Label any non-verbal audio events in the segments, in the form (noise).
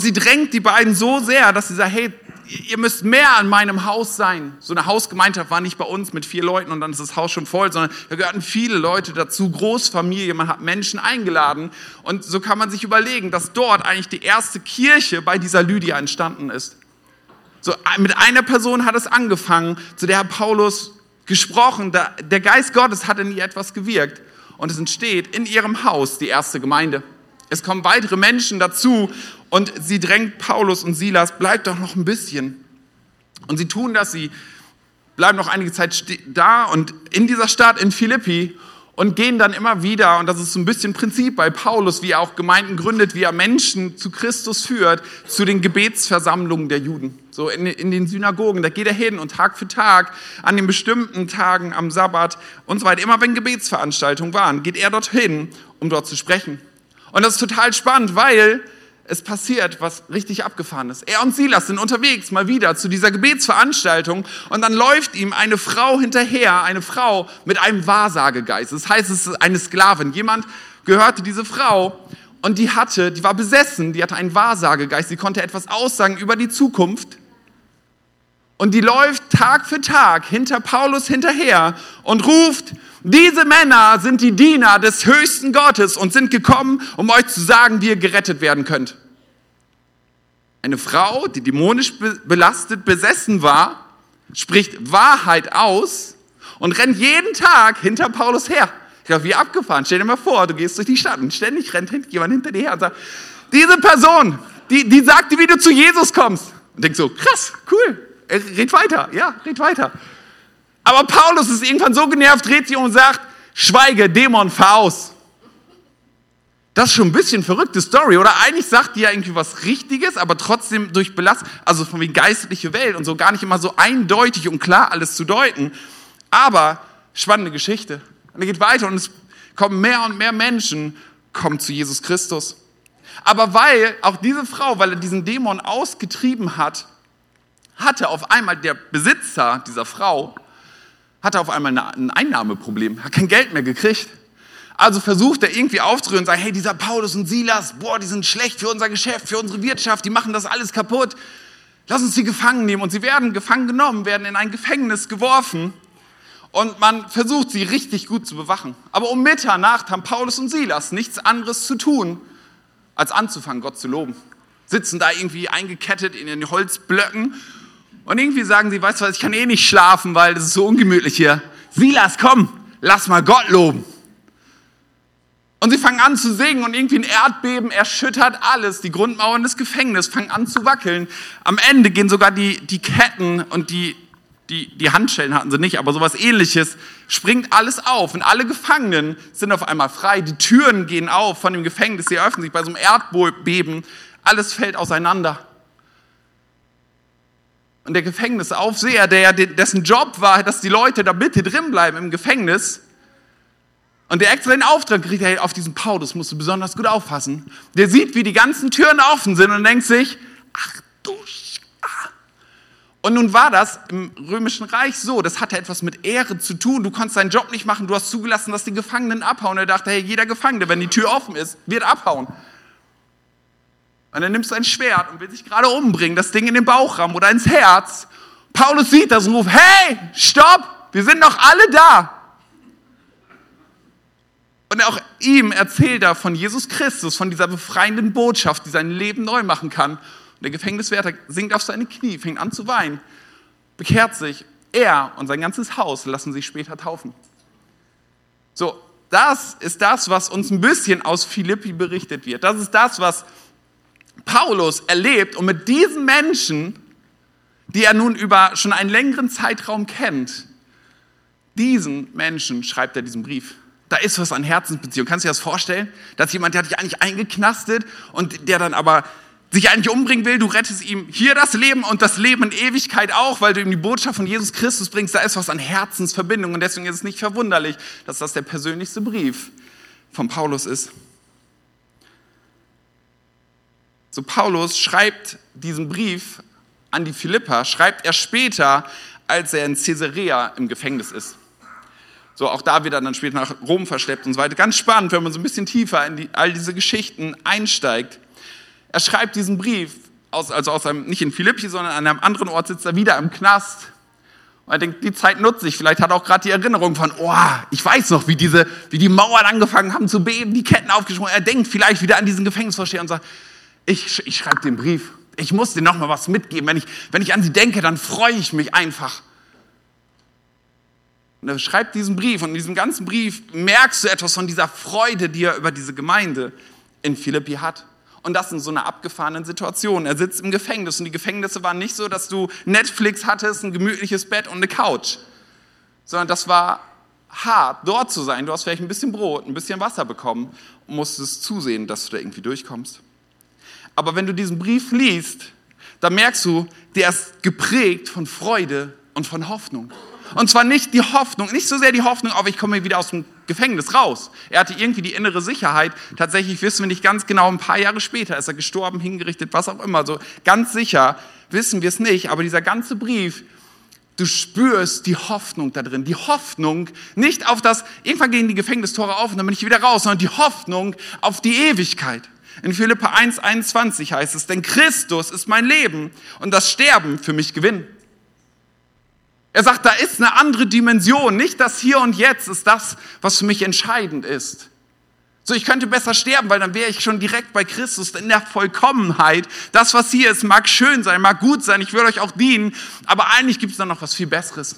sie drängt die beiden so sehr, dass sie sagt, hey, ihr müsst mehr an meinem Haus sein. So eine Hausgemeinschaft war nicht bei uns mit vier Leuten und dann ist das Haus schon voll, sondern da gehörten viele Leute dazu, Großfamilie, man hat Menschen eingeladen. Und so kann man sich überlegen, dass dort eigentlich die erste Kirche bei dieser Lydia entstanden ist. So, mit einer Person hat es angefangen, zu der hat Paulus gesprochen, der Geist Gottes hat in ihr etwas gewirkt und es entsteht in ihrem Haus die erste Gemeinde. Es kommen weitere Menschen dazu und sie drängt Paulus und Silas, bleibt doch noch ein bisschen. Und sie tun das, sie bleiben noch einige Zeit da und in dieser Stadt, in Philippi, und gehen dann immer wieder, und das ist so ein bisschen Prinzip bei Paulus, wie er auch Gemeinden gründet, wie er Menschen zu Christus führt, zu den Gebetsversammlungen der Juden. So in, in den Synagogen, da geht er hin und Tag für Tag, an den bestimmten Tagen, am Sabbat und so weiter, immer wenn Gebetsveranstaltungen waren, geht er dorthin, um dort zu sprechen. Und das ist total spannend, weil es passiert was richtig abgefahren ist. Er und Silas sind unterwegs mal wieder zu dieser Gebetsveranstaltung und dann läuft ihm eine Frau hinterher, eine Frau mit einem Wahrsagegeist. Das heißt, es ist eine Sklavin. Jemand gehörte diese Frau und die hatte, die war besessen, die hatte einen Wahrsagegeist, sie konnte etwas aussagen über die Zukunft. Und die läuft Tag für Tag hinter Paulus hinterher und ruft, diese Männer sind die Diener des höchsten Gottes und sind gekommen, um euch zu sagen, wie ihr gerettet werden könnt. Eine Frau, die dämonisch belastet, besessen war, spricht Wahrheit aus und rennt jeden Tag hinter Paulus her. Ich glaube, wie abgefahren. Stell dir mal vor, du gehst durch die Stadt und ständig rennt jemand hinter dir her und sagt, diese Person, die, die sagt dir, wie du zu Jesus kommst. Und denkst so, krass, cool, red weiter, ja, red weiter. Aber Paulus ist irgendwann so genervt, dreht sich um und sagt, schweige, Dämon, fahr aus. Das ist schon ein bisschen verrückte Story, oder? Eigentlich sagt die ja irgendwie was Richtiges, aber trotzdem durch Belast, also von wie geistliche Welt und so gar nicht immer so eindeutig und klar alles zu deuten. Aber spannende Geschichte. Und er geht weiter und es kommen mehr und mehr Menschen, kommen zu Jesus Christus. Aber weil auch diese Frau, weil er diesen Dämon ausgetrieben hat, hatte auf einmal der Besitzer dieser Frau hat er auf einmal ein Einnahmeproblem, hat kein Geld mehr gekriegt. Also versucht er irgendwie aufzurühren und sagt, hey, dieser Paulus und Silas, boah, die sind schlecht für unser Geschäft, für unsere Wirtschaft, die machen das alles kaputt. Lass uns sie gefangen nehmen. Und sie werden gefangen genommen, werden in ein Gefängnis geworfen. Und man versucht sie richtig gut zu bewachen. Aber um Mitternacht haben Paulus und Silas nichts anderes zu tun, als anzufangen, Gott zu loben. Sitzen da irgendwie eingekettet in den Holzblöcken und irgendwie sagen sie, weißt du was, ich kann eh nicht schlafen, weil das ist so ungemütlich hier. Silas, komm, lass mal Gott loben. Und sie fangen an zu singen und irgendwie ein Erdbeben erschüttert alles. Die Grundmauern des Gefängnisses fangen an zu wackeln. Am Ende gehen sogar die, die Ketten und die, die, die Handschellen hatten sie nicht, aber sowas ähnliches, springt alles auf und alle Gefangenen sind auf einmal frei. Die Türen gehen auf von dem Gefängnis, sie öffnen sich bei so einem Erdbeben. Alles fällt auseinander. Und der Gefängnisaufseher, der, dessen Job war, dass die Leute da bitte drin bleiben im Gefängnis, und der extra den Auftrag kriegt, hey, auf diesen Paulus musst du besonders gut aufpassen. Der sieht, wie die ganzen Türen offen sind und denkt sich, ach du Sch ah. Und nun war das im Römischen Reich so, das hatte etwas mit Ehre zu tun. Du konntest deinen Job nicht machen, du hast zugelassen, dass die Gefangenen abhauen. Er dachte, hey, jeder Gefangene, wenn die Tür offen ist, wird abhauen. Und dann nimmst du ein Schwert und will sich gerade umbringen, das Ding in den Bauchraum oder ins Herz. Paulus sieht das und ruft, hey, stopp, wir sind noch alle da. Und auch ihm erzählt er von Jesus Christus, von dieser befreienden Botschaft, die sein Leben neu machen kann. Und der Gefängniswärter sinkt auf seine Knie, fängt an zu weinen, bekehrt sich. Er und sein ganzes Haus lassen sich später taufen. So, das ist das, was uns ein bisschen aus Philippi berichtet wird. Das ist das, was Paulus erlebt und mit diesen Menschen, die er nun über schon einen längeren Zeitraum kennt, diesen Menschen schreibt er diesen Brief. Da ist was an Herzensbeziehung. Kannst du dir das vorstellen? Dass jemand, der hat dich eigentlich eingeknastet und der dann aber sich eigentlich umbringen will, du rettest ihm hier das Leben und das Leben in Ewigkeit auch, weil du ihm die Botschaft von Jesus Christus bringst. Da ist was an Herzensverbindung und deswegen ist es nicht verwunderlich, dass das der persönlichste Brief von Paulus ist. So Paulus schreibt diesen Brief an die Philippa, schreibt er später, als er in Caesarea im Gefängnis ist. So, auch da wird er dann später nach Rom verschleppt und so weiter. Ganz spannend, wenn man so ein bisschen tiefer in die, all diese Geschichten einsteigt. er schreibt diesen Brief, aus, also aus einem, nicht in Philippi, sondern an einem anderen Ort sitzt er wieder im Knast. Und er denkt, die Zeit nutze ich. Vielleicht hat er auch gerade die Erinnerung von, oh, ich weiß noch, wie, diese, wie die Mauern angefangen haben zu beben, die Ketten aufgesprungen. Er denkt vielleicht wieder an diesen Gefängnisvorsteher und sagt, ich, ich schreibe den Brief. Ich muss dir noch mal was mitgeben. Wenn ich, wenn ich an sie denke, dann freue ich mich einfach. Und er schreibt diesen Brief und in diesem ganzen Brief merkst du etwas von dieser Freude, die er über diese Gemeinde in Philippi hat. Und das in so einer abgefahrenen Situation. Er sitzt im Gefängnis und die Gefängnisse waren nicht so, dass du Netflix hattest, ein gemütliches Bett und eine Couch, sondern das war hart, dort zu sein. Du hast vielleicht ein bisschen Brot, ein bisschen Wasser bekommen und musstest zusehen, dass du da irgendwie durchkommst. Aber wenn du diesen Brief liest, dann merkst du, der ist geprägt von Freude und von Hoffnung. Und zwar nicht die Hoffnung, nicht so sehr die Hoffnung auf, ich komme wieder aus dem Gefängnis raus. Er hatte irgendwie die innere Sicherheit. Tatsächlich wissen wir nicht ganz genau, ein paar Jahre später ist er gestorben, hingerichtet, was auch immer. So ganz sicher wissen wir es nicht. Aber dieser ganze Brief, du spürst die Hoffnung da drin. Die Hoffnung nicht auf das, irgendwann gehen die Gefängnistore auf und dann bin ich wieder raus, sondern die Hoffnung auf die Ewigkeit. In Philippa 1, 21 heißt es, denn Christus ist mein Leben und das Sterben für mich Gewinn. Er sagt, da ist eine andere Dimension. Nicht das Hier und Jetzt ist das, was für mich entscheidend ist. So, ich könnte besser sterben, weil dann wäre ich schon direkt bei Christus in der Vollkommenheit. Das, was hier ist, mag schön sein, mag gut sein, ich will euch auch dienen, aber eigentlich gibt es da noch was viel Besseres.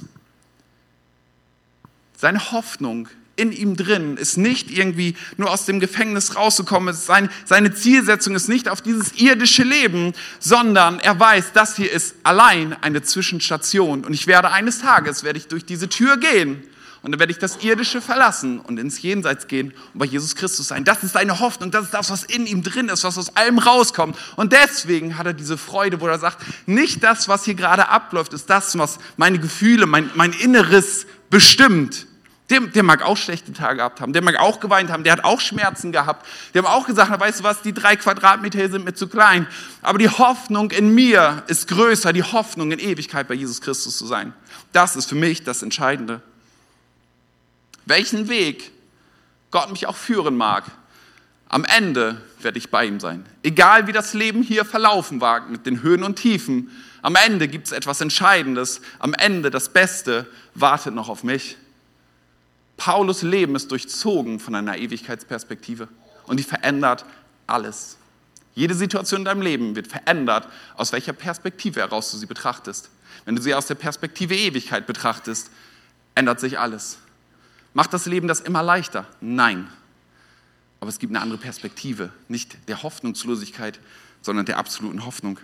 Seine Hoffnung in ihm drin ist nicht irgendwie nur aus dem Gefängnis rauszukommen. Seine, seine Zielsetzung ist nicht auf dieses irdische Leben, sondern er weiß, das hier ist allein eine Zwischenstation. Und ich werde eines Tages, werde ich durch diese Tür gehen und dann werde ich das Irdische verlassen und ins Jenseits gehen und bei Jesus Christus sein. Das ist seine Hoffnung, das ist das, was in ihm drin ist, was aus allem rauskommt. Und deswegen hat er diese Freude, wo er sagt, nicht das, was hier gerade abläuft, ist das, was meine Gefühle, mein, mein Inneres bestimmt, der, der mag auch schlechte Tage gehabt haben, der mag auch geweint haben, der hat auch Schmerzen gehabt. Der hat auch gesagt, weißt du was, die drei Quadratmeter sind mir zu klein. Aber die Hoffnung in mir ist größer, die Hoffnung in Ewigkeit bei Jesus Christus zu sein. Das ist für mich das Entscheidende. Welchen Weg Gott mich auch führen mag, am Ende werde ich bei ihm sein. Egal wie das Leben hier verlaufen mag, mit den Höhen und Tiefen, am Ende gibt es etwas Entscheidendes. Am Ende das Beste wartet noch auf mich. Paulus Leben ist durchzogen von einer Ewigkeitsperspektive und die verändert alles. Jede Situation in deinem Leben wird verändert, aus welcher Perspektive heraus du sie betrachtest. Wenn du sie aus der Perspektive Ewigkeit betrachtest, ändert sich alles. Macht das Leben das immer leichter? Nein. Aber es gibt eine andere Perspektive, nicht der Hoffnungslosigkeit, sondern der absoluten Hoffnung.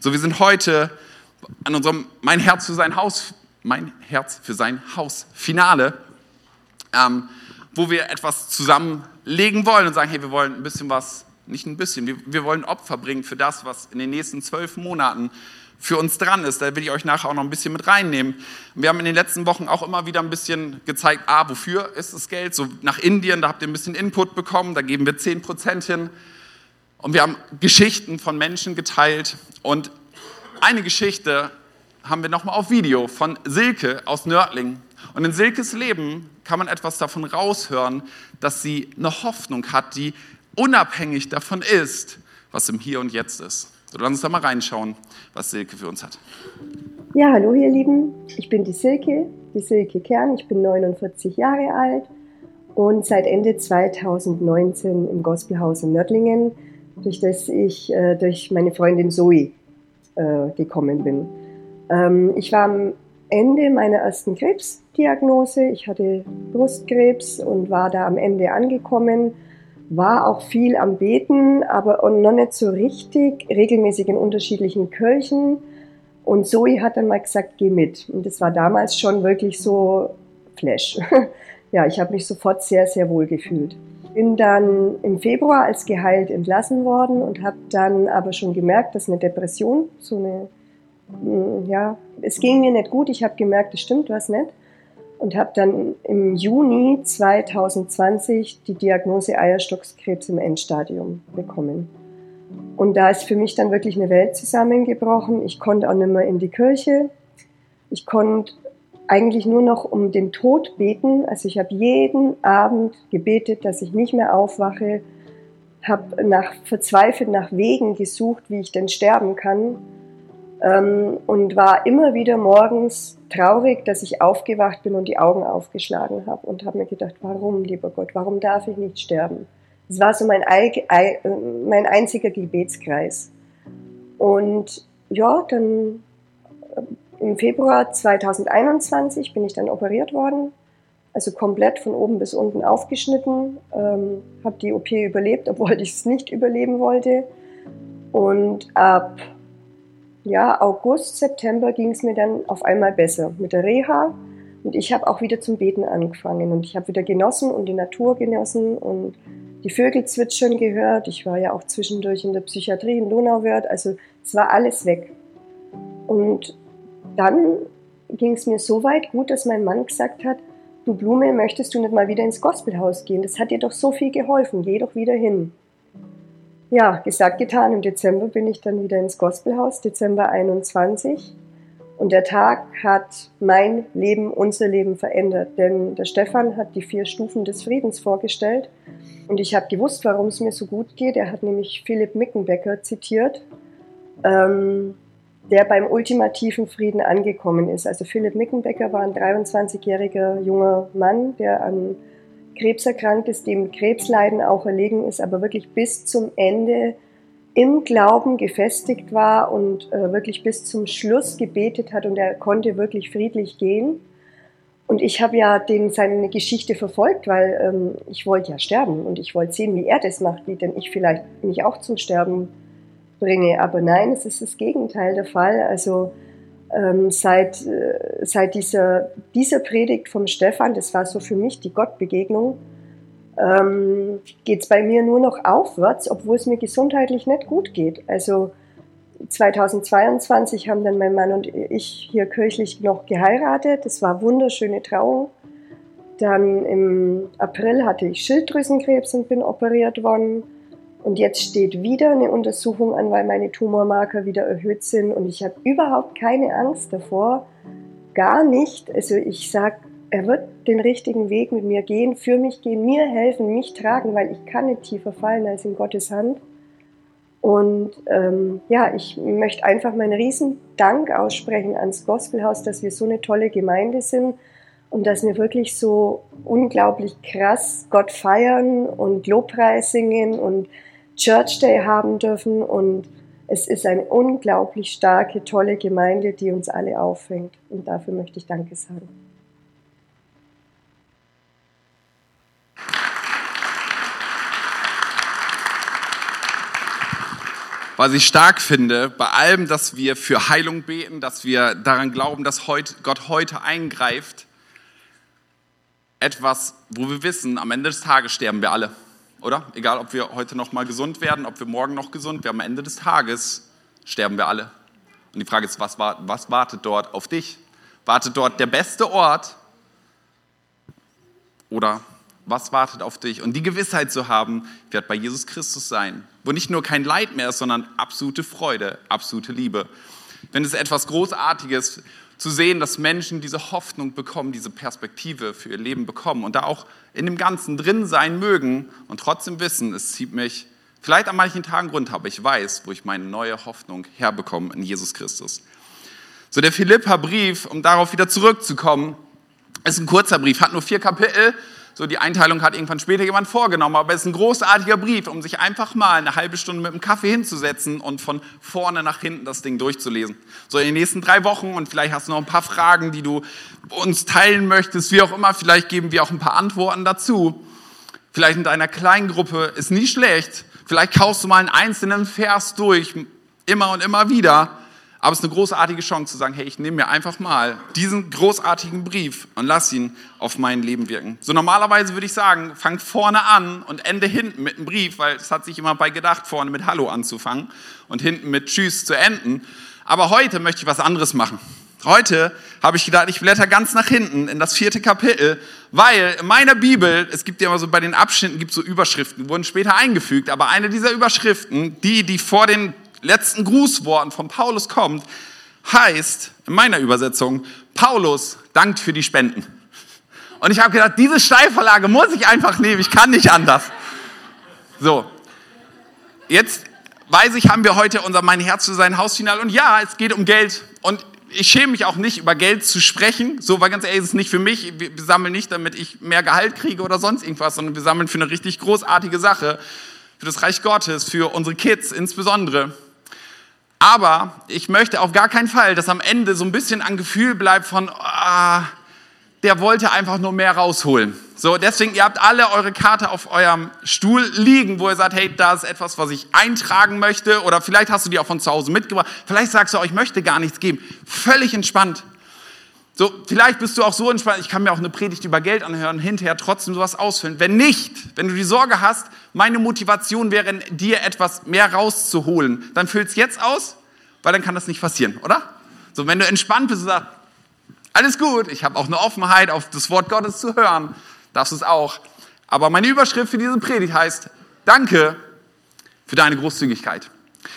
So, wir sind heute an unserem Mein Herz für sein Haus, mein Herz für sein Haus Finale ähm, wo wir etwas zusammenlegen wollen und sagen, hey, wir wollen ein bisschen was, nicht ein bisschen, wir, wir wollen Opfer bringen für das, was in den nächsten zwölf Monaten für uns dran ist. Da will ich euch nachher auch noch ein bisschen mit reinnehmen. Wir haben in den letzten Wochen auch immer wieder ein bisschen gezeigt, ah, wofür ist das Geld? So nach Indien, da habt ihr ein bisschen Input bekommen, da geben wir 10 Prozent hin. Und wir haben Geschichten von Menschen geteilt. Und eine Geschichte haben wir nochmal auf Video von Silke aus Nördling. Und in Silkes Leben kann man etwas davon raushören, dass sie eine Hoffnung hat, die unabhängig davon ist, was im Hier und Jetzt ist. So, lass uns da mal reinschauen, was Silke für uns hat. Ja, hallo ihr Lieben, ich bin die Silke, die Silke Kern, ich bin 49 Jahre alt und seit Ende 2019 im Gospelhaus in Nördlingen, durch das ich äh, durch meine Freundin Zoe äh, gekommen bin. Ähm, ich war am Ende meiner ersten Krebsdiagnose. Ich hatte Brustkrebs und war da am Ende angekommen. War auch viel am Beten, aber noch nicht so richtig, regelmäßig in unterschiedlichen Kirchen. Und Zoe hat dann mal gesagt, geh mit. Und das war damals schon wirklich so Flash. (laughs) ja, ich habe mich sofort sehr, sehr wohl gefühlt. Bin dann im Februar als geheilt entlassen worden und habe dann aber schon gemerkt, dass eine Depression, so eine hm, ja, es ging mir nicht gut. Ich habe gemerkt, es stimmt was nicht. Und habe dann im Juni 2020 die Diagnose Eierstockskrebs im Endstadium bekommen. Und da ist für mich dann wirklich eine Welt zusammengebrochen. Ich konnte auch nicht mehr in die Kirche. Ich konnte eigentlich nur noch um den Tod beten. Also ich habe jeden Abend gebetet, dass ich nicht mehr aufwache, habe nach, verzweifelt nach Wegen gesucht, wie ich denn sterben kann ähm, und war immer wieder morgens traurig, dass ich aufgewacht bin und die Augen aufgeschlagen habe und habe mir gedacht, warum, lieber Gott, warum darf ich nicht sterben? Das war so mein, mein einziger Gebetskreis. Und ja, dann äh, im Februar 2021 bin ich dann operiert worden, also komplett von oben bis unten aufgeschnitten, ähm, habe die OP überlebt, obwohl (laughs) ich es nicht überleben wollte. Und ab ja, August, September ging es mir dann auf einmal besser mit der Reha. Und ich habe auch wieder zum Beten angefangen und ich habe wieder genossen und die Natur genossen und die Vögel zwitschern gehört. Ich war ja auch zwischendurch in der Psychiatrie in Donauwörth, also es war alles weg. Und dann ging es mir so weit gut, dass mein Mann gesagt hat, du Blume, möchtest du nicht mal wieder ins Gospelhaus gehen? Das hat dir doch so viel geholfen, geh doch wieder hin. Ja, gesagt, getan. Im Dezember bin ich dann wieder ins Gospelhaus, Dezember 21. Und der Tag hat mein Leben, unser Leben verändert. Denn der Stefan hat die vier Stufen des Friedens vorgestellt. Und ich habe gewusst, warum es mir so gut geht. Er hat nämlich Philipp Mickenbecker zitiert. Ähm, der beim ultimativen Frieden angekommen ist. Also Philipp Mickenbecker war ein 23-jähriger junger Mann, der an Krebs erkrankt ist, dem Krebsleiden auch erlegen ist, aber wirklich bis zum Ende im Glauben gefestigt war und äh, wirklich bis zum Schluss gebetet hat und er konnte wirklich friedlich gehen. Und ich habe ja den, seine Geschichte verfolgt, weil ähm, ich wollte ja sterben und ich wollte sehen, wie er das macht, wie denn ich vielleicht mich auch zum Sterben bringe. Aber nein, es ist das Gegenteil der Fall. Also ähm, seit, äh, seit dieser, dieser Predigt vom Stefan, das war so für mich die Gottbegegnung, ähm, geht es bei mir nur noch aufwärts, obwohl es mir gesundheitlich nicht gut geht. Also 2022 haben dann mein Mann und ich hier kirchlich noch geheiratet. Das war wunderschöne Trauung. Dann im April hatte ich Schilddrüsenkrebs und bin operiert worden. Und jetzt steht wieder eine Untersuchung an, weil meine Tumormarker wieder erhöht sind. Und ich habe überhaupt keine Angst davor. Gar nicht. Also ich sage, er wird den richtigen Weg mit mir gehen, für mich gehen, mir helfen, mich tragen, weil ich kann nicht tiefer fallen als in Gottes Hand. Und ähm, ja, ich möchte einfach meinen riesen Dank aussprechen ans Gospelhaus, dass wir so eine tolle Gemeinde sind und dass wir wirklich so unglaublich krass Gott feiern und Lobpreis singen und Church Day haben dürfen und es ist eine unglaublich starke, tolle Gemeinde, die uns alle auffängt. Und dafür möchte ich Danke sagen. Was ich stark finde, bei allem, dass wir für Heilung beten, dass wir daran glauben, dass Gott heute eingreift, etwas, wo wir wissen, am Ende des Tages sterben wir alle oder? Egal, ob wir heute noch mal gesund werden, ob wir morgen noch gesund werden, am Ende des Tages sterben wir alle. Und die Frage ist, was, was wartet dort auf dich? Wartet dort der beste Ort? Oder was wartet auf dich? Und die Gewissheit zu haben, wird bei Jesus Christus sein, wo nicht nur kein Leid mehr ist, sondern absolute Freude, absolute Liebe. Wenn es etwas Großartiges zu sehen, dass Menschen diese Hoffnung bekommen, diese Perspektive für ihr Leben bekommen und da auch in dem Ganzen drin sein mögen und trotzdem wissen, es zieht mich vielleicht an manchen Tagen runter, aber ich weiß, wo ich meine neue Hoffnung herbekomme in Jesus Christus. So der Philippa-Brief, um darauf wieder zurückzukommen, ist ein kurzer Brief, hat nur vier Kapitel, so die Einteilung hat irgendwann später jemand vorgenommen, aber es ist ein großartiger Brief, um sich einfach mal eine halbe Stunde mit einem Kaffee hinzusetzen und von vorne nach hinten das Ding durchzulesen. So in den nächsten drei Wochen und vielleicht hast du noch ein paar Fragen, die du uns teilen möchtest, wie auch immer, vielleicht geben wir auch ein paar Antworten dazu. Vielleicht in deiner kleinen Gruppe ist nie schlecht. Vielleicht kaufst du mal einen einzelnen Vers durch, immer und immer wieder aber es ist eine großartige Chance zu sagen, hey, ich nehme mir einfach mal diesen großartigen Brief und lass ihn auf mein Leben wirken. So normalerweise würde ich sagen, fang vorne an und ende hinten mit einem Brief, weil es hat sich immer bei gedacht, vorne mit Hallo anzufangen und hinten mit Tschüss zu enden. Aber heute möchte ich was anderes machen. Heute habe ich gedacht, ich blätter ganz nach hinten in das vierte Kapitel, weil in meiner Bibel, es gibt ja immer so bei den Abschnitten, gibt so Überschriften, wurden später eingefügt, aber eine dieser Überschriften, die, die vor den letzten Grußworten von Paulus kommt, heißt in meiner Übersetzung, Paulus dankt für die Spenden. Und ich habe gedacht, diese Steilvorlage muss ich einfach nehmen, ich kann nicht anders. So, jetzt weiß ich, haben wir heute unser Mein Herz für sein Hausfinal. Und ja, es geht um Geld. Und ich schäme mich auch nicht, über Geld zu sprechen. So, weil ganz ehrlich, es ist nicht für mich. Wir sammeln nicht, damit ich mehr Gehalt kriege oder sonst irgendwas, sondern wir sammeln für eine richtig großartige Sache. Für das Reich Gottes, für unsere Kids insbesondere. Aber ich möchte auf gar keinen Fall, dass am Ende so ein bisschen ein Gefühl bleibt von, ah, der wollte einfach nur mehr rausholen. So, deswegen, ihr habt alle eure Karte auf eurem Stuhl liegen, wo ihr sagt, hey, da ist etwas, was ich eintragen möchte. Oder vielleicht hast du die auch von zu Hause mitgebracht. Vielleicht sagst du auch, ich möchte gar nichts geben. Völlig entspannt. So, vielleicht bist du auch so entspannt, ich kann mir auch eine Predigt über Geld anhören, hinterher trotzdem sowas ausfüllen. Wenn nicht, wenn du die Sorge hast, meine Motivation wäre, dir etwas mehr rauszuholen, dann füll es jetzt aus, weil dann kann das nicht passieren, oder? So, wenn du entspannt bist und sagst, alles gut, ich habe auch eine Offenheit, auf das Wort Gottes zu hören, darfst du es auch. Aber meine Überschrift für diese Predigt heißt, danke für deine Großzügigkeit.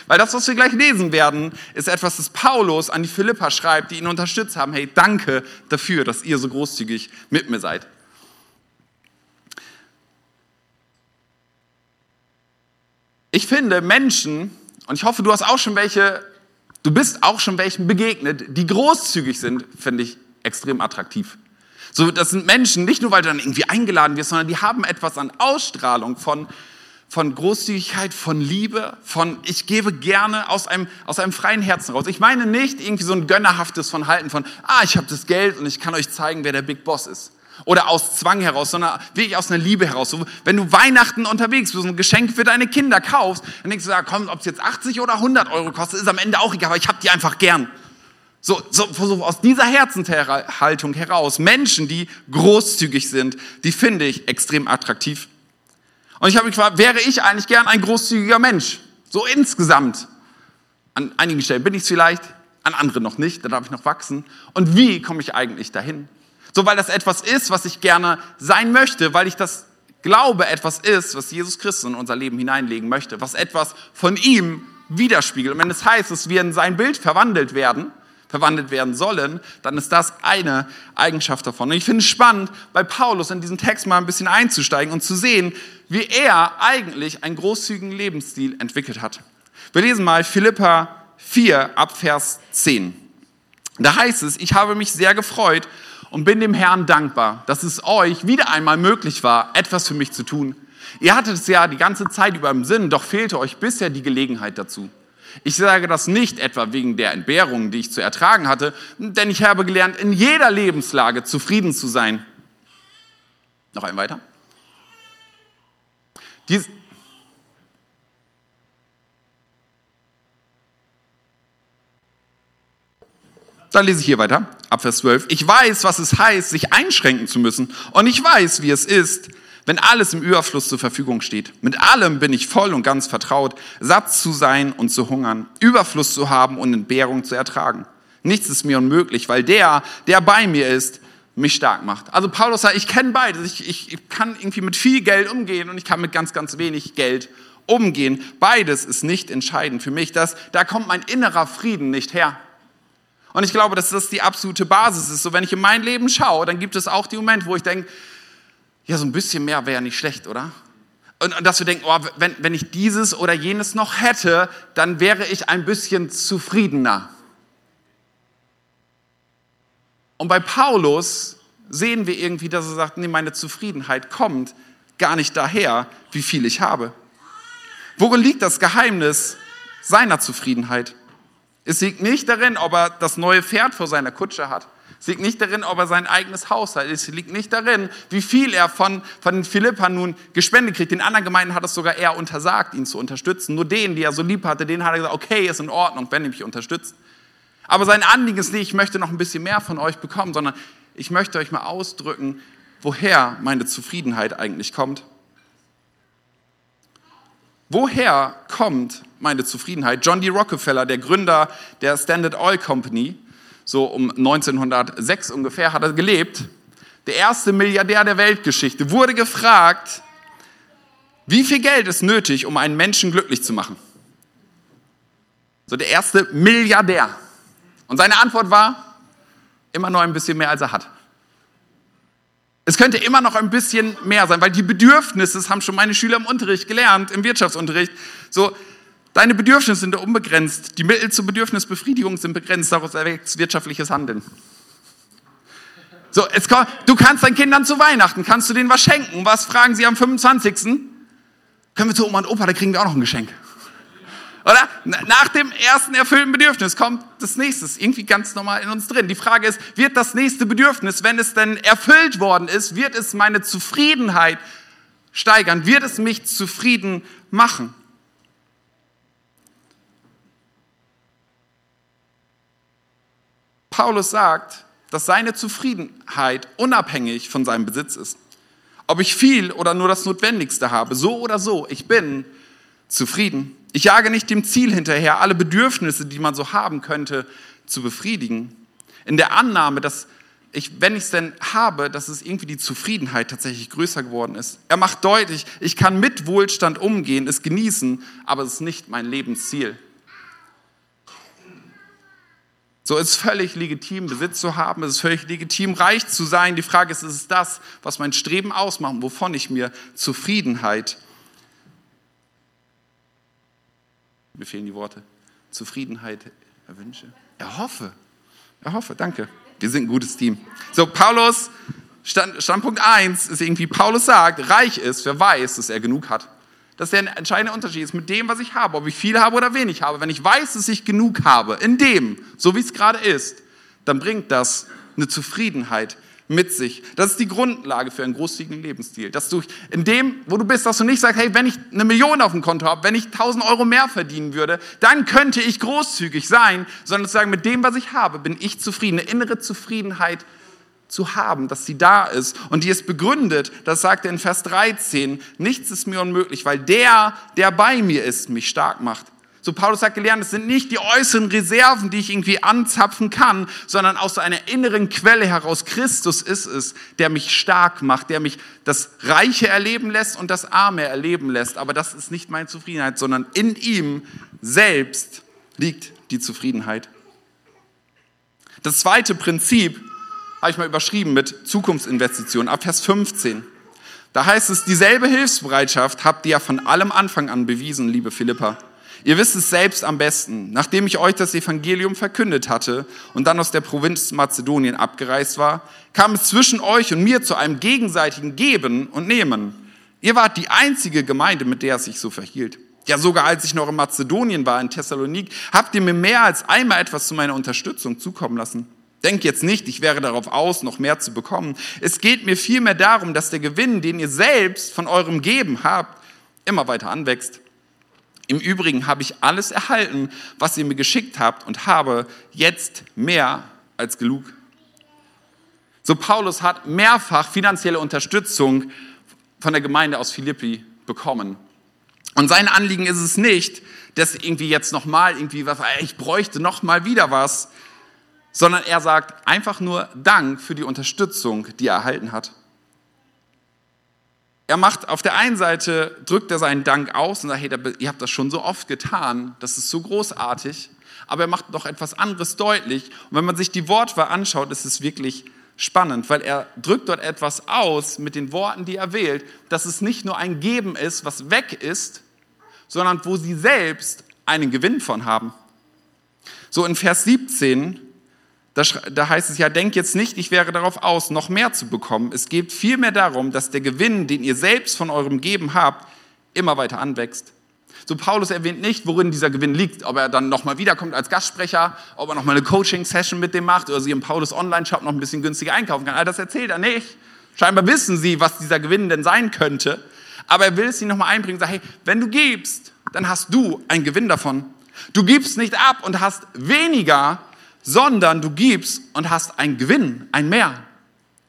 Weil das, was wir gleich lesen werden, ist etwas, das Paulus an die Philippa schreibt, die ihn unterstützt haben. Hey, danke dafür, dass ihr so großzügig mit mir seid. Ich finde Menschen, und ich hoffe, du hast auch schon welche, du bist auch schon welchen begegnet, die großzügig sind, finde ich extrem attraktiv. So, das sind Menschen, nicht nur weil du dann irgendwie eingeladen wirst, sondern die haben etwas an Ausstrahlung von, von Großzügigkeit, von Liebe, von ich gebe gerne aus einem, aus einem freien Herzen raus. Ich meine nicht irgendwie so ein gönnerhaftes von Halten von, ah, ich habe das Geld und ich kann euch zeigen, wer der Big Boss ist. Oder aus Zwang heraus, sondern wirklich aus einer Liebe heraus. So, wenn du Weihnachten unterwegs bist und ein Geschenk für deine Kinder kaufst, dann denkst du, ja, komm, ob es jetzt 80 oder 100 Euro kostet, ist am Ende auch egal, aber ich habe die einfach gern. So, so, so aus dieser Herzenshaltung heraus, Menschen, die großzügig sind, die finde ich extrem attraktiv. Und ich habe mich gefragt, wäre ich eigentlich gern ein großzügiger Mensch? So insgesamt. An einigen Stellen bin ich es vielleicht, an anderen noch nicht, da darf ich noch wachsen. Und wie komme ich eigentlich dahin? So, weil das etwas ist, was ich gerne sein möchte, weil ich das glaube, etwas ist, was Jesus Christus in unser Leben hineinlegen möchte, was etwas von ihm widerspiegelt. Und wenn es heißt, dass wir in sein Bild verwandelt werden, verwandelt werden sollen, dann ist das eine Eigenschaft davon. Und ich finde es spannend, bei Paulus in diesen Text mal ein bisschen einzusteigen und zu sehen, wie er eigentlich einen großzügigen Lebensstil entwickelt hat. Wir lesen mal Philippa 4 ab Vers 10. Da heißt es, ich habe mich sehr gefreut und bin dem Herrn dankbar, dass es euch wieder einmal möglich war, etwas für mich zu tun. Ihr hattet es ja die ganze Zeit über im Sinn, doch fehlte euch bisher die Gelegenheit dazu. Ich sage das nicht etwa wegen der Entbehrungen, die ich zu ertragen hatte, denn ich habe gelernt, in jeder Lebenslage zufrieden zu sein. Noch ein weiter. Dies Dann lese ich hier weiter, ab Vers 12. Ich weiß, was es heißt, sich einschränken zu müssen. Und ich weiß, wie es ist, wenn alles im Überfluss zur Verfügung steht. Mit allem bin ich voll und ganz vertraut, satt zu sein und zu hungern, Überfluss zu haben und Entbehrung zu ertragen. Nichts ist mir unmöglich, weil der, der bei mir ist, mich stark macht. Also Paulus sagt, ich kenne beides. Ich, ich, ich kann irgendwie mit viel Geld umgehen und ich kann mit ganz, ganz wenig Geld umgehen. Beides ist nicht entscheidend für mich. Das, da kommt mein innerer Frieden nicht her. Und ich glaube, dass das die absolute Basis ist. So, wenn ich in mein Leben schaue, dann gibt es auch die Momente, wo ich denke, ja, so ein bisschen mehr wäre nicht schlecht, oder? Und, und dass wir denken, oh, wenn, wenn ich dieses oder jenes noch hätte, dann wäre ich ein bisschen zufriedener. Und bei Paulus sehen wir irgendwie, dass er sagt, nee, meine Zufriedenheit kommt gar nicht daher, wie viel ich habe. Worin liegt das Geheimnis seiner Zufriedenheit? Es liegt nicht darin, ob er das neue Pferd vor seiner Kutsche hat. Es liegt nicht darin, ob er sein eigenes Haus hat. Es liegt nicht darin, wie viel er von, von den Philippern nun gespendet kriegt. Den anderen Gemeinden hat es sogar eher untersagt, ihn zu unterstützen. Nur denen, die er so lieb hatte, denen hat er gesagt, okay, ist in Ordnung, wenn ihr mich unterstützt. Aber sein Anliegen ist nicht, ich möchte noch ein bisschen mehr von euch bekommen, sondern ich möchte euch mal ausdrücken, woher meine Zufriedenheit eigentlich kommt. Woher kommt meine Zufriedenheit? John D. Rockefeller, der Gründer der Standard Oil Company, so um 1906 ungefähr hat er gelebt, der erste Milliardär der Weltgeschichte, wurde gefragt, wie viel Geld ist nötig, um einen Menschen glücklich zu machen? So der erste Milliardär. Und seine Antwort war, immer nur ein bisschen mehr, als er hat. Es könnte immer noch ein bisschen mehr sein, weil die Bedürfnisse, das haben schon meine Schüler im Unterricht gelernt, im Wirtschaftsunterricht, so, deine Bedürfnisse sind unbegrenzt, die Mittel zur Bedürfnisbefriedigung sind begrenzt, daraus erwächst wirtschaftliches Handeln. So, es, du kannst deinen Kindern zu Weihnachten, kannst du denen was schenken. Was fragen sie am 25.? Können wir zu Oma und Opa, da kriegen wir auch noch ein Geschenk. Oder? Nach dem ersten erfüllten Bedürfnis kommt das nächste, irgendwie ganz normal in uns drin. Die Frage ist, wird das nächste Bedürfnis, wenn es denn erfüllt worden ist, wird es meine Zufriedenheit steigern? Wird es mich zufrieden machen? Paulus sagt, dass seine Zufriedenheit unabhängig von seinem Besitz ist. Ob ich viel oder nur das Notwendigste habe, so oder so, ich bin zufrieden. Ich jage nicht dem Ziel hinterher, alle Bedürfnisse, die man so haben könnte, zu befriedigen. In der Annahme, dass ich, wenn ich es denn habe, dass es irgendwie die Zufriedenheit tatsächlich größer geworden ist. Er macht deutlich, ich kann mit Wohlstand umgehen, es genießen, aber es ist nicht mein Lebensziel. So ist völlig legitim, Besitz zu haben, es ist völlig legitim, reich zu sein. Die Frage ist, ist es das, was mein Streben ausmacht, wovon ich mir Zufriedenheit, mir fehlen die Worte, Zufriedenheit erwünsche, erhoffe, erhoffe, danke. Wir sind ein gutes Team. So, Paulus, Stand, Standpunkt 1 ist irgendwie, Paulus sagt, reich ist, wer weiß, dass er genug hat dass der entscheidende Unterschied ist mit dem, was ich habe, ob ich viel habe oder wenig habe. Wenn ich weiß, dass ich genug habe, in dem, so wie es gerade ist, dann bringt das eine Zufriedenheit mit sich. Das ist die Grundlage für einen großzügigen Lebensstil. Dass du in dem, wo du bist, dass du nicht sagst, hey, wenn ich eine Million auf dem Konto habe, wenn ich 1000 Euro mehr verdienen würde, dann könnte ich großzügig sein, sondern zu sagen, mit dem, was ich habe, bin ich zufrieden. Eine innere Zufriedenheit zu haben, dass sie da ist. Und die ist begründet, das sagt er in Vers 13, nichts ist mir unmöglich, weil der, der bei mir ist, mich stark macht. So Paulus hat gelernt, es sind nicht die äußeren Reserven, die ich irgendwie anzapfen kann, sondern aus einer inneren Quelle heraus. Christus ist es, der mich stark macht, der mich das Reiche erleben lässt und das Arme erleben lässt. Aber das ist nicht meine Zufriedenheit, sondern in ihm selbst liegt die Zufriedenheit. Das zweite Prinzip habe ich mal überschrieben mit Zukunftsinvestitionen, ab Vers 15. Da heißt es, dieselbe Hilfsbereitschaft habt ihr ja von allem Anfang an bewiesen, liebe Philippa. Ihr wisst es selbst am besten. Nachdem ich euch das Evangelium verkündet hatte und dann aus der Provinz Mazedonien abgereist war, kam es zwischen euch und mir zu einem gegenseitigen Geben und Nehmen. Ihr wart die einzige Gemeinde, mit der es sich so verhielt. Ja, sogar als ich noch in Mazedonien war, in Thessalonik, habt ihr mir mehr als einmal etwas zu meiner Unterstützung zukommen lassen. Denk jetzt nicht, ich wäre darauf aus, noch mehr zu bekommen. Es geht mir vielmehr darum, dass der Gewinn, den ihr selbst von eurem Geben habt, immer weiter anwächst. Im Übrigen habe ich alles erhalten, was ihr mir geschickt habt und habe jetzt mehr als genug. So Paulus hat mehrfach finanzielle Unterstützung von der Gemeinde aus Philippi bekommen. Und sein Anliegen ist es nicht, dass irgendwie jetzt nochmal irgendwie was, ich bräuchte nochmal wieder was, sondern er sagt einfach nur Dank für die Unterstützung, die er erhalten hat. Er macht auf der einen Seite, drückt er seinen Dank aus und sagt, hey, ihr habt das schon so oft getan, das ist so großartig, aber er macht noch etwas anderes deutlich. Und wenn man sich die Wortwahl anschaut, ist es wirklich spannend, weil er drückt dort etwas aus mit den Worten, die er wählt, dass es nicht nur ein Geben ist, was weg ist, sondern wo sie selbst einen Gewinn von haben. So in Vers 17 da heißt es ja, denk jetzt nicht, ich wäre darauf aus, noch mehr zu bekommen. Es geht vielmehr darum, dass der Gewinn, den ihr selbst von eurem Geben habt, immer weiter anwächst. So Paulus erwähnt nicht, worin dieser Gewinn liegt, ob er dann nochmal wiederkommt als Gastsprecher, ob er nochmal eine Coaching-Session mit dem macht oder sie im Paulus Online-Shop noch ein bisschen günstiger einkaufen kann. All das erzählt er nicht. Scheinbar wissen sie, was dieser Gewinn denn sein könnte. Aber er will es ihnen nochmal einbringen und sagt, hey, wenn du gibst, dann hast du einen Gewinn davon. Du gibst nicht ab und hast weniger, sondern du gibst und hast einen Gewinn, ein Mehr.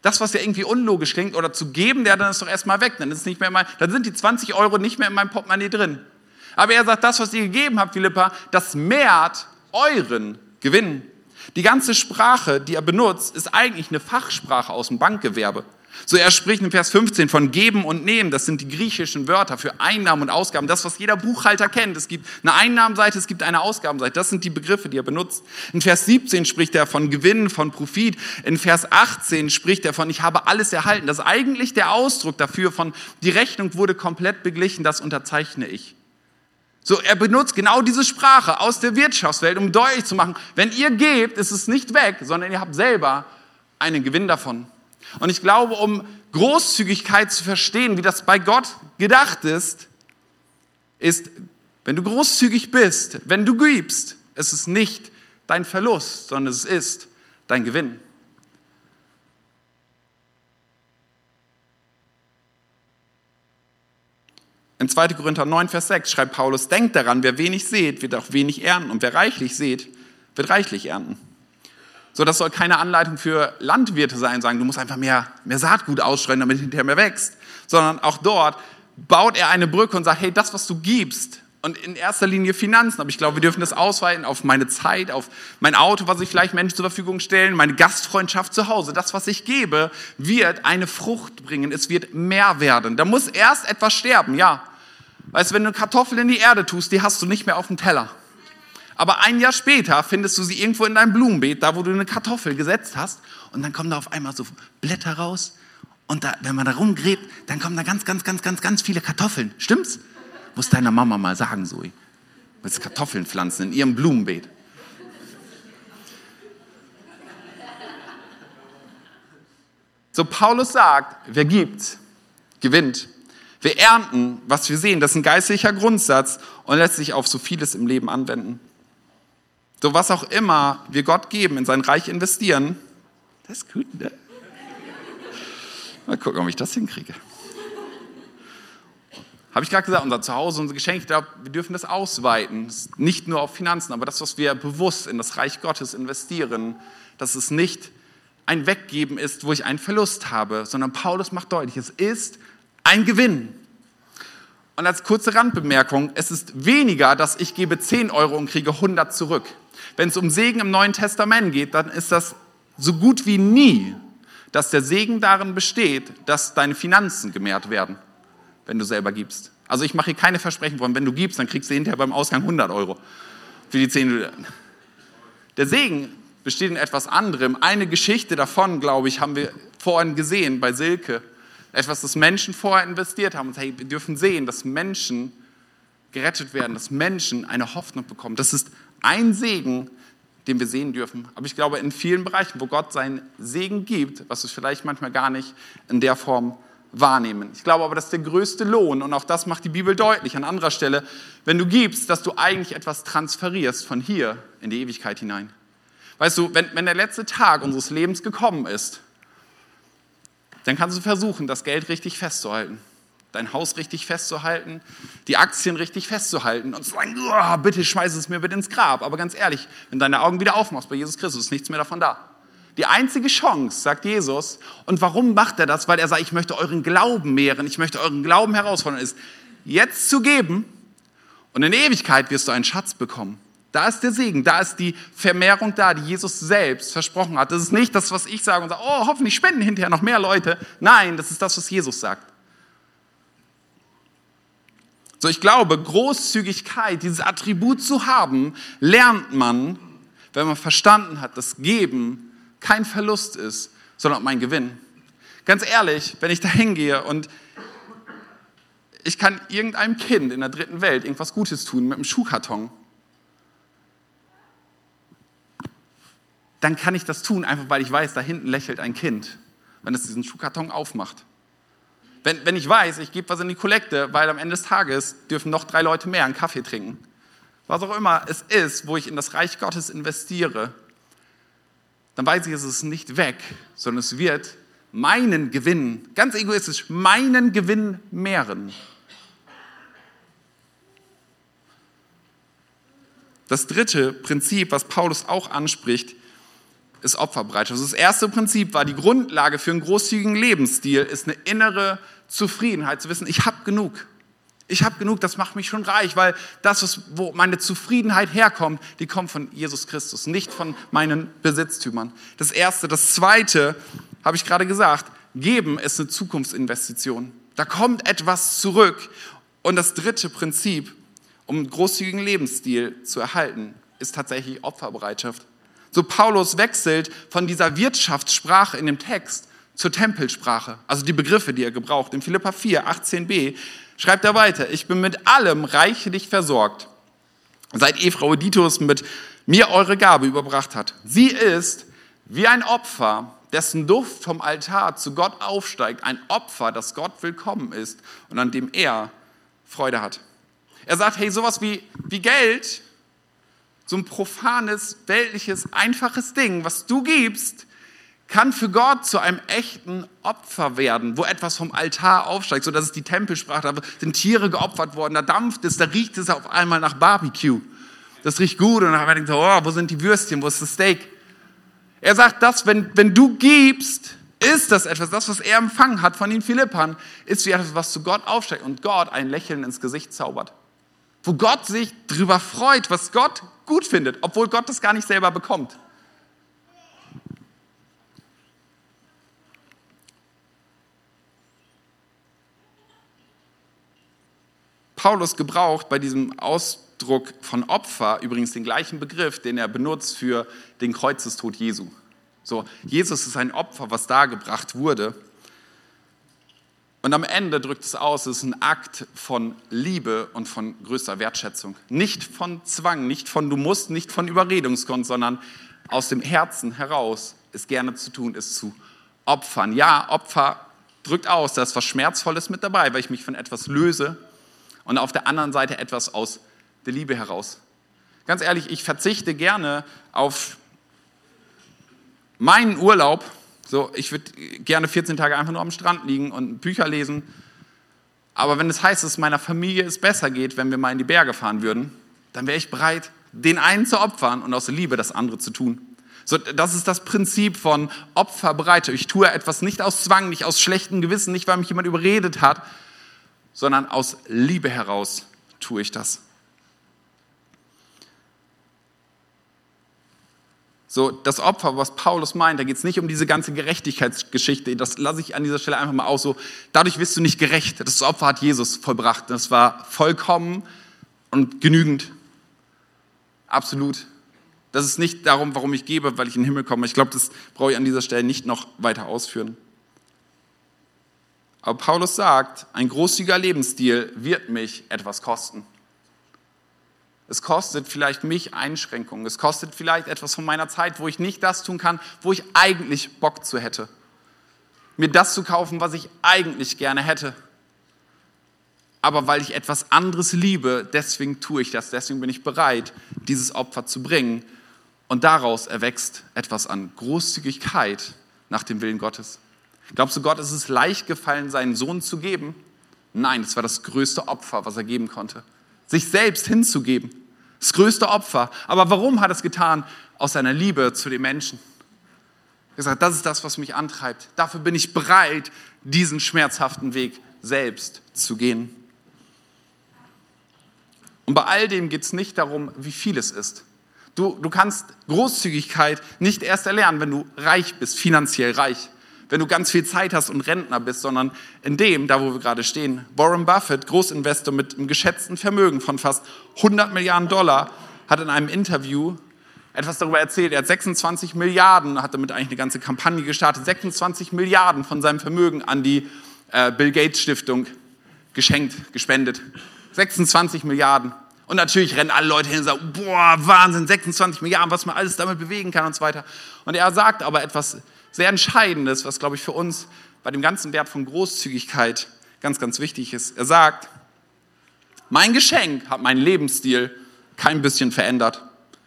Das, was ja irgendwie unlogisch klingt, oder zu geben, der dann ist doch erstmal weg, dann, ist nicht mehr mein, dann sind die 20 Euro nicht mehr in meinem Portemonnaie drin. Aber er sagt, das, was ihr gegeben habt, Philippa, das mehrt euren Gewinn. Die ganze Sprache, die er benutzt, ist eigentlich eine Fachsprache aus dem Bankgewerbe. So er spricht in Vers 15 von geben und nehmen. Das sind die griechischen Wörter für Einnahmen und Ausgaben. Das, was jeder Buchhalter kennt. Es gibt eine Einnahmenseite, es gibt eine Ausgabenseite. Das sind die Begriffe, die er benutzt. In Vers 17 spricht er von Gewinn, von Profit. In Vers 18 spricht er von ich habe alles erhalten. Das ist eigentlich der Ausdruck dafür von die Rechnung wurde komplett beglichen. Das unterzeichne ich. So, er benutzt genau diese Sprache aus der Wirtschaftswelt, um deutlich zu machen, wenn ihr gebt, ist es nicht weg, sondern ihr habt selber einen Gewinn davon. Und ich glaube, um Großzügigkeit zu verstehen, wie das bei Gott gedacht ist, ist, wenn du großzügig bist, wenn du gibst, ist es nicht dein Verlust, sondern es ist dein Gewinn. In 2. Korinther 9, Vers 6 schreibt Paulus, denkt daran, wer wenig sät, wird auch wenig ernten und wer reichlich sät, wird reichlich ernten. So, das soll keine Anleitung für Landwirte sein, sagen, du musst einfach mehr, mehr Saatgut ausstreuen, damit hinterher mehr wächst, sondern auch dort baut er eine Brücke und sagt, hey, das, was du gibst, und in erster Linie Finanzen, aber ich glaube, wir dürfen das ausweiten auf meine Zeit, auf mein Auto, was ich vielleicht Menschen zur Verfügung stellen, meine Gastfreundschaft zu Hause. Das, was ich gebe, wird eine Frucht bringen. Es wird mehr werden. Da muss erst etwas sterben, ja. Weißt wenn du eine Kartoffel in die Erde tust, die hast du nicht mehr auf dem Teller. Aber ein Jahr später findest du sie irgendwo in deinem Blumenbeet, da wo du eine Kartoffel gesetzt hast. Und dann kommen da auf einmal so Blätter raus. Und da, wenn man da rumgräbt, dann kommen da ganz, ganz, ganz, ganz, ganz viele Kartoffeln. Stimmt's? Muss deiner Mama mal sagen, Zoe. Willst Kartoffeln pflanzen in ihrem Blumenbeet. So, Paulus sagt, wer gibt, gewinnt. Wir ernten, was wir sehen. Das ist ein geistlicher Grundsatz und lässt sich auf so vieles im Leben anwenden. So was auch immer wir Gott geben, in sein Reich investieren, das ist gut, ne? Mal gucken, ob ich das hinkriege. Habe ich gerade gesagt, unser Zuhause, unser Geschenk, ich glaube, wir dürfen das ausweiten. Nicht nur auf Finanzen, aber das, was wir bewusst in das Reich Gottes investieren, dass es nicht ein Weggeben ist, wo ich einen Verlust habe, sondern Paulus macht deutlich, es ist ein Gewinn. Und als kurze Randbemerkung, es ist weniger, dass ich gebe 10 Euro und kriege 100 zurück. Wenn es um Segen im Neuen Testament geht, dann ist das so gut wie nie, dass der Segen darin besteht, dass deine Finanzen gemehrt werden, wenn du selber gibst. Also ich mache hier keine Versprechen von, wenn du gibst, dann kriegst du hinterher beim Ausgang 100 Euro für die 10. Der Segen besteht in etwas anderem. Eine Geschichte davon, glaube ich, haben wir vorhin gesehen bei Silke. Etwas, das Menschen vorher investiert haben. Und hey, wir dürfen sehen, dass Menschen gerettet werden, dass Menschen eine Hoffnung bekommen. Das ist ein Segen, den wir sehen dürfen. Aber ich glaube, in vielen Bereichen, wo Gott seinen Segen gibt, was wir vielleicht manchmal gar nicht in der Form wahrnehmen. Ich glaube aber, das ist der größte Lohn und auch das macht die Bibel deutlich an anderer Stelle, wenn du gibst, dass du eigentlich etwas transferierst von hier in die Ewigkeit hinein. Weißt du, wenn, wenn der letzte Tag unseres Lebens gekommen ist, dann kannst du versuchen, das Geld richtig festzuhalten dein Haus richtig festzuhalten, die Aktien richtig festzuhalten und zu sagen, oh, bitte schmeiß es mir bitte ins Grab. Aber ganz ehrlich, wenn deine Augen wieder aufmachst bei Jesus Christus, ist nichts mehr davon da. Die einzige Chance, sagt Jesus, und warum macht er das? Weil er sagt, ich möchte euren Glauben mehren, ich möchte euren Glauben herausfordern, ist, jetzt zu geben und in Ewigkeit wirst du einen Schatz bekommen. Da ist der Segen, da ist die Vermehrung da, die Jesus selbst versprochen hat. Das ist nicht das, was ich sage und sage, oh, hoffentlich spenden hinterher noch mehr Leute. Nein, das ist das, was Jesus sagt. So, ich glaube, Großzügigkeit, dieses Attribut zu haben, lernt man, wenn man verstanden hat, dass Geben kein Verlust ist, sondern mein Gewinn. Ganz ehrlich, wenn ich da hingehe und ich kann irgendeinem Kind in der dritten Welt irgendwas Gutes tun mit einem Schuhkarton, dann kann ich das tun, einfach weil ich weiß, da hinten lächelt ein Kind, wenn es diesen Schuhkarton aufmacht. Wenn, wenn ich weiß, ich gebe was in die Kollekte, weil am Ende des Tages dürfen noch drei Leute mehr einen Kaffee trinken. Was auch immer es ist, wo ich in das Reich Gottes investiere, dann weiß ich, es ist nicht weg, sondern es wird meinen Gewinn, ganz egoistisch, meinen Gewinn mehren. Das dritte Prinzip, was Paulus auch anspricht, ist Opferbereitschaft. Das erste Prinzip war die Grundlage für einen großzügigen Lebensstil, ist eine innere Zufriedenheit, zu wissen, ich habe genug. Ich habe genug, das macht mich schon reich, weil das, was, wo meine Zufriedenheit herkommt, die kommt von Jesus Christus, nicht von meinen Besitztümern. Das Erste. Das Zweite, habe ich gerade gesagt, geben ist eine Zukunftsinvestition. Da kommt etwas zurück. Und das dritte Prinzip, um einen großzügigen Lebensstil zu erhalten, ist tatsächlich Opferbereitschaft. So Paulus wechselt von dieser Wirtschaftssprache in dem Text zur Tempelsprache, also die Begriffe, die er gebraucht. In Philippa 4, 18b schreibt er weiter, ich bin mit allem reichlich versorgt, seit Ephroditus mit mir eure Gabe überbracht hat. Sie ist wie ein Opfer, dessen Duft vom Altar zu Gott aufsteigt, ein Opfer, das Gott willkommen ist und an dem er Freude hat. Er sagt, hey, sowas wie, wie Geld, so ein profanes, weltliches, einfaches Ding, was du gibst, kann für Gott zu einem echten Opfer werden, wo etwas vom Altar aufsteigt, so dass es die Tempelsprache, da sind Tiere geopfert worden, da dampft es, da riecht es auf einmal nach Barbecue. Das riecht gut und dann gedacht, oh, wo sind die Würstchen, wo ist das Steak? Er sagt das, wenn, wenn du gibst, ist das etwas, das, was er empfangen hat von den Philippern, ist wie etwas, was zu Gott aufsteigt und Gott ein Lächeln ins Gesicht zaubert. Wo Gott sich drüber freut, was Gott gut findet, obwohl Gott das gar nicht selber bekommt. Paulus gebraucht bei diesem Ausdruck von Opfer übrigens den gleichen Begriff, den er benutzt für den Kreuzestod Jesu. So, Jesus ist ein Opfer, was dargebracht wurde. Und am Ende drückt es aus, es ist ein Akt von Liebe und von größter Wertschätzung. Nicht von Zwang, nicht von du musst, nicht von Überredungskunst, sondern aus dem Herzen heraus es gerne zu tun, es zu opfern. Ja, Opfer drückt aus, da ist was Schmerzvolles mit dabei, weil ich mich von etwas löse, und auf der anderen Seite etwas aus der Liebe heraus. Ganz ehrlich, ich verzichte gerne auf meinen Urlaub. So, ich würde gerne 14 Tage einfach nur am Strand liegen und Bücher lesen. Aber wenn es heißt, dass meiner Familie es besser geht, wenn wir mal in die Berge fahren würden, dann wäre ich bereit, den einen zu opfern und aus Liebe das andere zu tun. So, das ist das Prinzip von Opferbereite. Ich tue etwas nicht aus Zwang, nicht aus schlechtem Gewissen, nicht weil mich jemand überredet hat, sondern aus Liebe heraus tue ich das. So, das Opfer, was Paulus meint, da geht es nicht um diese ganze Gerechtigkeitsgeschichte. Das lasse ich an dieser Stelle einfach mal aus. So, dadurch wirst du nicht gerecht. Das Opfer hat Jesus vollbracht. Das war vollkommen und genügend. Absolut. Das ist nicht darum, warum ich gebe, weil ich in den Himmel komme. Ich glaube, das brauche ich an dieser Stelle nicht noch weiter ausführen. Aber Paulus sagt, ein großzügiger Lebensstil wird mich etwas kosten. Es kostet vielleicht mich Einschränkungen. Es kostet vielleicht etwas von meiner Zeit, wo ich nicht das tun kann, wo ich eigentlich Bock zu hätte. Mir das zu kaufen, was ich eigentlich gerne hätte. Aber weil ich etwas anderes liebe, deswegen tue ich das. Deswegen bin ich bereit, dieses Opfer zu bringen. Und daraus erwächst etwas an Großzügigkeit nach dem Willen Gottes. Glaubst du, Gott ist es leicht gefallen, seinen Sohn zu geben? Nein, es war das größte Opfer, was er geben konnte. Sich selbst hinzugeben. Das größte Opfer. Aber warum hat er es getan? Aus seiner Liebe zu den Menschen. Er gesagt, das ist das, was mich antreibt. Dafür bin ich bereit, diesen schmerzhaften Weg selbst zu gehen. Und bei all dem geht es nicht darum, wie viel es ist. Du, du kannst Großzügigkeit nicht erst erlernen, wenn du reich bist, finanziell reich wenn du ganz viel Zeit hast und Rentner bist, sondern in dem, da wo wir gerade stehen. Warren Buffett, Großinvestor mit einem geschätzten Vermögen von fast 100 Milliarden Dollar, hat in einem Interview etwas darüber erzählt. Er hat 26 Milliarden, hat damit eigentlich eine ganze Kampagne gestartet, 26 Milliarden von seinem Vermögen an die äh, Bill Gates Stiftung geschenkt, gespendet. 26 Milliarden. Und natürlich rennen alle Leute hin und sagen, boah, Wahnsinn, 26 Milliarden, was man alles damit bewegen kann und so weiter. Und er sagt aber etwas sehr Entscheidendes, was, glaube ich, für uns bei dem ganzen Wert von Großzügigkeit ganz, ganz wichtig ist. Er sagt, mein Geschenk hat meinen Lebensstil kein bisschen verändert.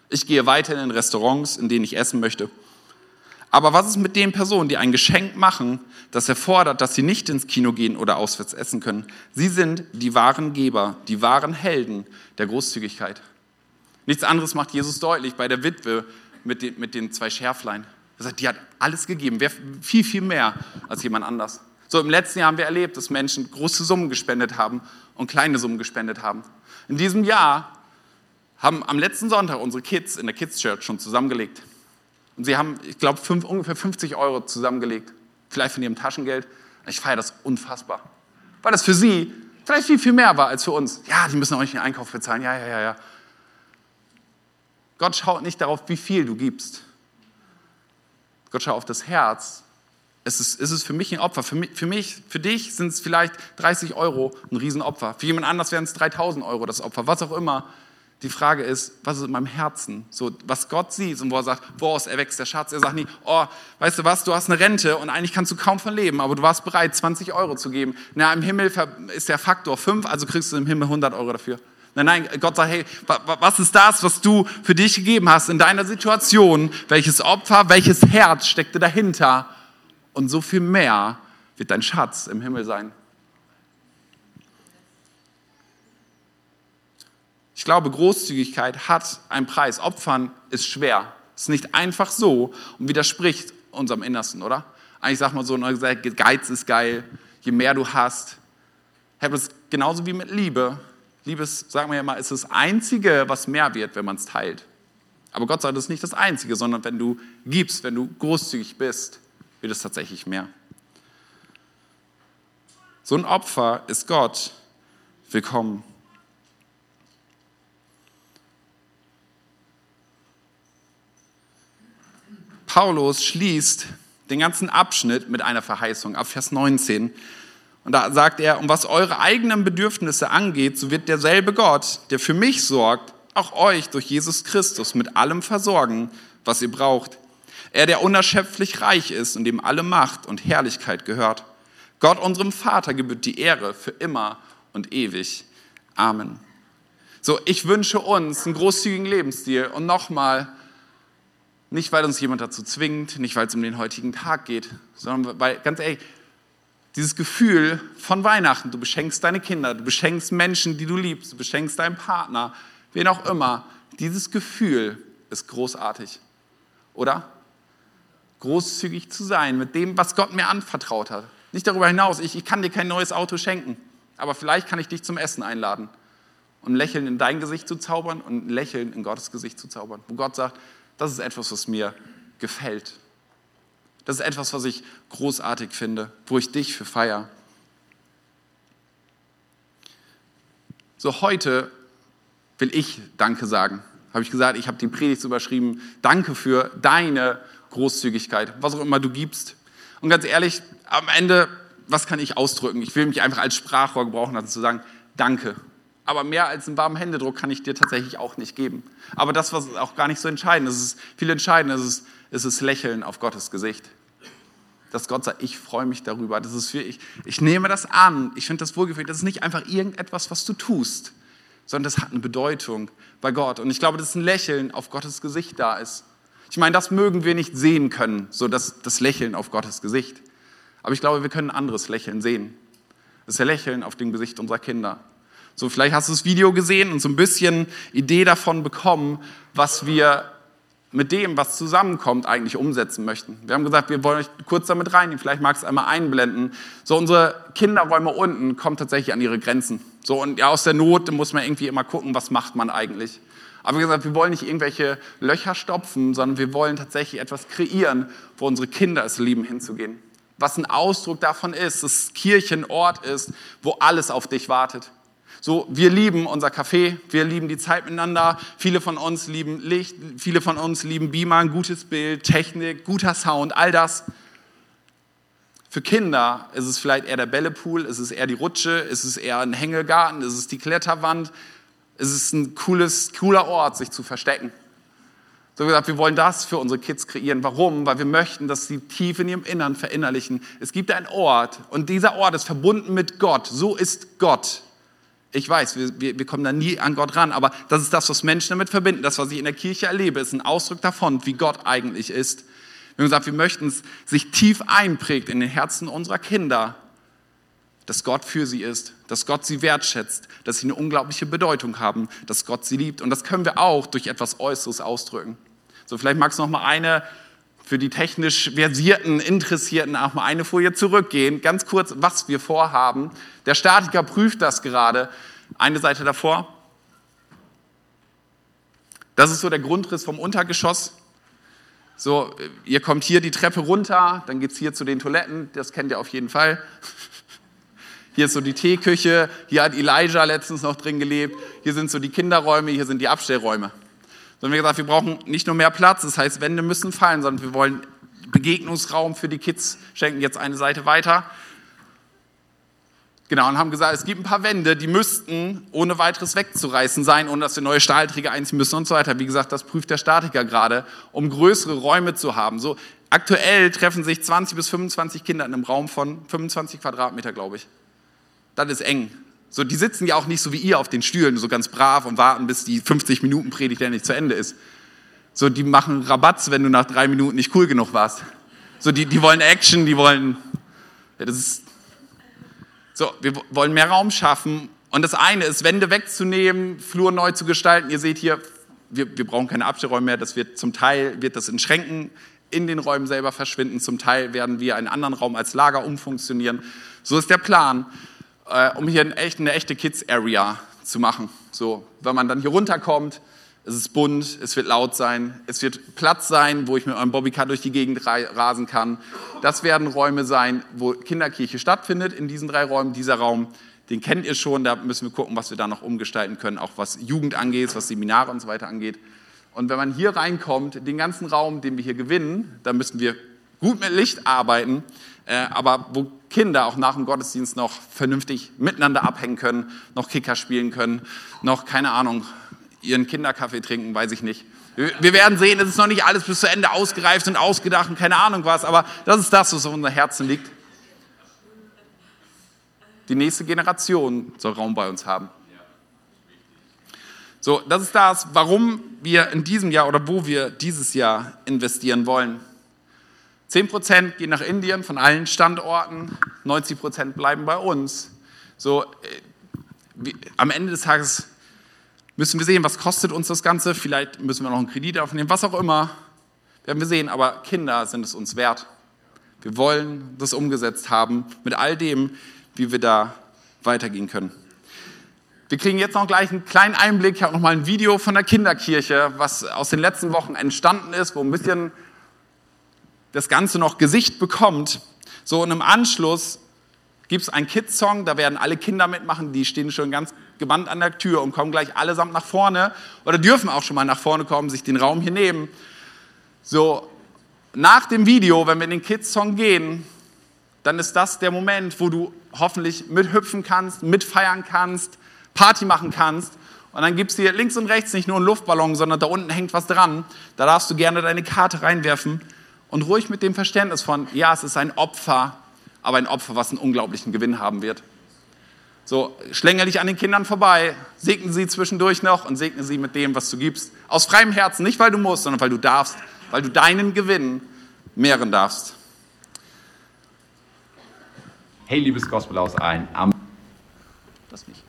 Ich gehe weiterhin in Restaurants, in denen ich essen möchte. Aber was ist mit den Personen, die ein Geschenk machen, das erfordert, dass sie nicht ins Kino gehen oder auswärts essen können? Sie sind die wahren Geber, die wahren Helden der Großzügigkeit. Nichts anderes macht Jesus deutlich bei der Witwe mit den, mit den zwei Schärflein. Er sagt, die hat alles gegeben, viel, viel mehr als jemand anders. So im letzten Jahr haben wir erlebt, dass Menschen große Summen gespendet haben und kleine Summen gespendet haben. In diesem Jahr haben am letzten Sonntag unsere Kids in der Kids Church schon zusammengelegt. Und sie haben, ich glaube, ungefähr 50 Euro zusammengelegt. vielleicht von ihrem Taschengeld. Ich feiere das unfassbar. Weil das für sie vielleicht viel, viel mehr war als für uns. Ja, die müssen auch nicht den Einkauf bezahlen. Ja, ja, ja, ja. Gott schaut nicht darauf, wie viel du gibst. Gott schaut auf das Herz. Es ist, es ist für mich ein Opfer. Für mich, für, mich, für dich sind es vielleicht 30 Euro ein Riesenopfer. Für jemand anders wären es 3000 Euro das Opfer, was auch immer. Die Frage ist, was ist in meinem Herzen? So, was Gott sieht und wo er sagt, woraus erwächst der Schatz? Er sagt nie, oh, weißt du was, du hast eine Rente und eigentlich kannst du kaum von leben, aber du warst bereit, 20 Euro zu geben. Na, im Himmel ist der Faktor 5, also kriegst du im Himmel 100 Euro dafür. Nein, nein, Gott sagt, hey, was ist das, was du für dich gegeben hast in deiner Situation? Welches Opfer, welches Herz steckte dahinter? Und so viel mehr wird dein Schatz im Himmel sein. Ich glaube, Großzügigkeit hat einen Preis. Opfern ist schwer. Ist nicht einfach so und widerspricht unserem Innersten, oder? Eigentlich sagt man so, Geiz ist geil, je mehr du hast. Ich habe es genauso wie mit Liebe. Liebe ist, sagen wir ja mal, ist das Einzige, was mehr wird, wenn man es teilt. Aber Gott sagt, das ist nicht das Einzige, sondern wenn du gibst, wenn du großzügig bist, wird es tatsächlich mehr. So ein Opfer ist Gott willkommen. Paulus schließt den ganzen Abschnitt mit einer Verheißung ab Vers 19. Und da sagt er, um was eure eigenen Bedürfnisse angeht, so wird derselbe Gott, der für mich sorgt, auch euch durch Jesus Christus mit allem versorgen, was ihr braucht. Er, der unerschöpflich reich ist und dem alle Macht und Herrlichkeit gehört. Gott, unserem Vater, gebührt die Ehre für immer und ewig. Amen. So, ich wünsche uns einen großzügigen Lebensstil und nochmal, nicht, weil uns jemand dazu zwingt, nicht, weil es um den heutigen Tag geht, sondern weil, ganz ehrlich, dieses Gefühl von Weihnachten, du beschenkst deine Kinder, du beschenkst Menschen, die du liebst, du beschenkst deinen Partner, wen auch immer, dieses Gefühl ist großartig, oder? Großzügig zu sein mit dem, was Gott mir anvertraut hat. Nicht darüber hinaus, ich, ich kann dir kein neues Auto schenken, aber vielleicht kann ich dich zum Essen einladen und ein Lächeln in dein Gesicht zu zaubern und Lächeln in Gottes Gesicht zu zaubern, wo Gott sagt, das ist etwas, was mir gefällt. Das ist etwas, was ich großartig finde, wo ich dich für feier. So heute will ich Danke sagen. Habe ich gesagt, ich habe die Predigt überschrieben. Danke für deine Großzügigkeit, was auch immer du gibst. Und ganz ehrlich, am Ende, was kann ich ausdrücken? Ich will mich einfach als Sprachrohr gebrauchen lassen, zu sagen, danke aber mehr als einen warmen Händedruck kann ich dir tatsächlich auch nicht geben. Aber das, was auch gar nicht so entscheidend ist, ist viel entscheidender ist, ist das Lächeln auf Gottes Gesicht. Dass Gott sagt, ich freue mich darüber. Das ist für, ich, ich nehme das an. Ich finde das wohlgefühlt. Das ist nicht einfach irgendetwas, was du tust, sondern das hat eine Bedeutung bei Gott. Und ich glaube, dass ein Lächeln auf Gottes Gesicht da ist. Ich meine, das mögen wir nicht sehen können, so das, das Lächeln auf Gottes Gesicht. Aber ich glaube, wir können ein anderes Lächeln sehen. Das ist der Lächeln auf dem Gesicht unserer Kinder. So, vielleicht hast du das Video gesehen und so ein bisschen Idee davon bekommen, was wir mit dem, was zusammenkommt, eigentlich umsetzen möchten. Wir haben gesagt, wir wollen euch kurz damit reinnehmen, vielleicht magst du einmal einblenden. So, unsere Kinderräume unten kommen tatsächlich an ihre Grenzen. So, und ja, aus der Not muss man irgendwie immer gucken, was macht man eigentlich. Aber wie gesagt, wir wollen nicht irgendwelche Löcher stopfen, sondern wir wollen tatsächlich etwas kreieren, wo unsere Kinder es lieben, hinzugehen. Was ein Ausdruck davon ist, dass Kirche ein Ort ist, wo alles auf dich wartet. So, wir lieben unser Café, wir lieben die Zeit miteinander. Viele von uns lieben Licht, viele von uns lieben Beamer, ein gutes Bild, Technik, guter Sound, all das. Für Kinder ist es vielleicht eher der Bällepool, ist es eher die Rutsche, ist es eher ein Hängegarten, ist es die Kletterwand, ist es ein cooles, cooler Ort, sich zu verstecken. So gesagt, wir wollen das für unsere Kids kreieren. Warum? Weil wir möchten, dass sie tief in ihrem Innern verinnerlichen. Es gibt einen Ort und dieser Ort ist verbunden mit Gott. So ist Gott. Ich weiß, wir, wir, wir, kommen da nie an Gott ran, aber das ist das, was Menschen damit verbinden. Das, was ich in der Kirche erlebe, ist ein Ausdruck davon, wie Gott eigentlich ist. Wir haben gesagt, wir möchten es sich tief einprägt in den Herzen unserer Kinder, dass Gott für sie ist, dass Gott sie wertschätzt, dass sie eine unglaubliche Bedeutung haben, dass Gott sie liebt. Und das können wir auch durch etwas Äußeres ausdrücken. So, vielleicht magst du noch mal eine für die technisch versierten Interessierten auch mal eine Folie zurückgehen. Ganz kurz, was wir vorhaben. Der Statiker prüft das gerade. Eine Seite davor. Das ist so der Grundriss vom Untergeschoss. So, ihr kommt hier die Treppe runter, dann geht es hier zu den Toiletten, das kennt ihr auf jeden Fall. (laughs) Hier ist so die Teeküche, hier hat Elijah letztens noch drin gelebt, hier sind so die Kinderräume, hier sind die Abstellräume. So haben wir gesagt, wir brauchen nicht nur mehr Platz, das heißt, Wände müssen fallen, sondern wir wollen Begegnungsraum für die Kids, schenken jetzt eine Seite weiter. Genau, und haben gesagt, es gibt ein paar Wände, die müssten ohne weiteres wegzureißen sein, ohne dass wir neue Stahlträger einziehen müssen und so weiter. Wie gesagt, das prüft der Statiker gerade, um größere Räume zu haben. So, aktuell treffen sich 20 bis 25 Kinder in einem Raum von 25 Quadratmeter, glaube ich. Das ist eng. So, die sitzen ja auch nicht so wie ihr auf den Stühlen, so ganz brav und warten, bis die 50 Minuten Predigt endlich zu Ende ist. So, die machen Rabatz, wenn du nach drei Minuten nicht cool genug warst. So, die, die wollen Action, die wollen, ja, das ist, so, wir wollen mehr Raum schaffen. Und das eine ist, Wände wegzunehmen, Flur neu zu gestalten. Ihr seht hier, wir, wir brauchen keine Abstellräume mehr. Das wird zum Teil, wird das in Schränken in den Räumen selber verschwinden. Zum Teil werden wir einen anderen Raum als Lager umfunktionieren. So ist der Plan, äh, um hier eine echte, eine echte Kids-Area zu machen. So, wenn man dann hier runterkommt, es ist bunt, es wird laut sein, es wird Platz sein, wo ich mit meinem Bobbycar durch die Gegend rasen kann. Das werden Räume sein, wo Kinderkirche stattfindet in diesen drei Räumen. Dieser Raum, den kennt ihr schon, da müssen wir gucken, was wir da noch umgestalten können, auch was Jugend angeht, was Seminare und so weiter angeht. Und wenn man hier reinkommt, den ganzen Raum, den wir hier gewinnen, da müssen wir gut mit Licht arbeiten, äh, aber wo Kinder auch nach dem Gottesdienst noch vernünftig miteinander abhängen können, noch Kicker spielen können, noch, keine Ahnung, ihren Kinderkaffee trinken, weiß ich nicht. Wir werden sehen, es ist noch nicht alles bis zu Ende ausgereift und ausgedacht und keine Ahnung was, aber das ist das, was auf unser Herzen liegt. Die nächste Generation soll Raum bei uns haben. So, das ist das, warum wir in diesem Jahr oder wo wir dieses Jahr investieren wollen. 10% gehen nach Indien von allen Standorten, 90% bleiben bei uns. So, äh, wie, am Ende des Tages müssen wir sehen, was kostet uns das Ganze. Vielleicht müssen wir noch einen Kredit aufnehmen, was auch immer. Werden wir sehen, aber Kinder sind es uns wert. Wir wollen das umgesetzt haben mit all dem, wie wir da weitergehen können. Wir kriegen jetzt noch gleich einen kleinen Einblick. Ich habe noch mal ein Video von der Kinderkirche, was aus den letzten Wochen entstanden ist, wo ein bisschen das Ganze noch Gesicht bekommt. So und im Anschluss gibt es einen Kids-Song, da werden alle Kinder mitmachen, die stehen schon ganz gewandt an der Tür und kommen gleich allesamt nach vorne oder dürfen auch schon mal nach vorne kommen, sich den Raum hier nehmen. So, nach dem Video, wenn wir in den Kids-Song gehen, dann ist das der Moment, wo du hoffentlich mithüpfen kannst, mitfeiern kannst, Party machen kannst. Und dann gibt es hier links und rechts nicht nur einen Luftballon, sondern da unten hängt was dran. Da darfst du gerne deine Karte reinwerfen und ruhig mit dem Verständnis von, ja, es ist ein Opfer aber ein Opfer, was einen unglaublichen Gewinn haben wird. So, schlängel dich an den Kindern vorbei, segne sie zwischendurch noch und segne sie mit dem, was du gibst. Aus freiem Herzen, nicht weil du musst, sondern weil du darfst, weil du deinen Gewinn mehren darfst. Hey, liebes Gospelhaus, ein Am. Das nicht.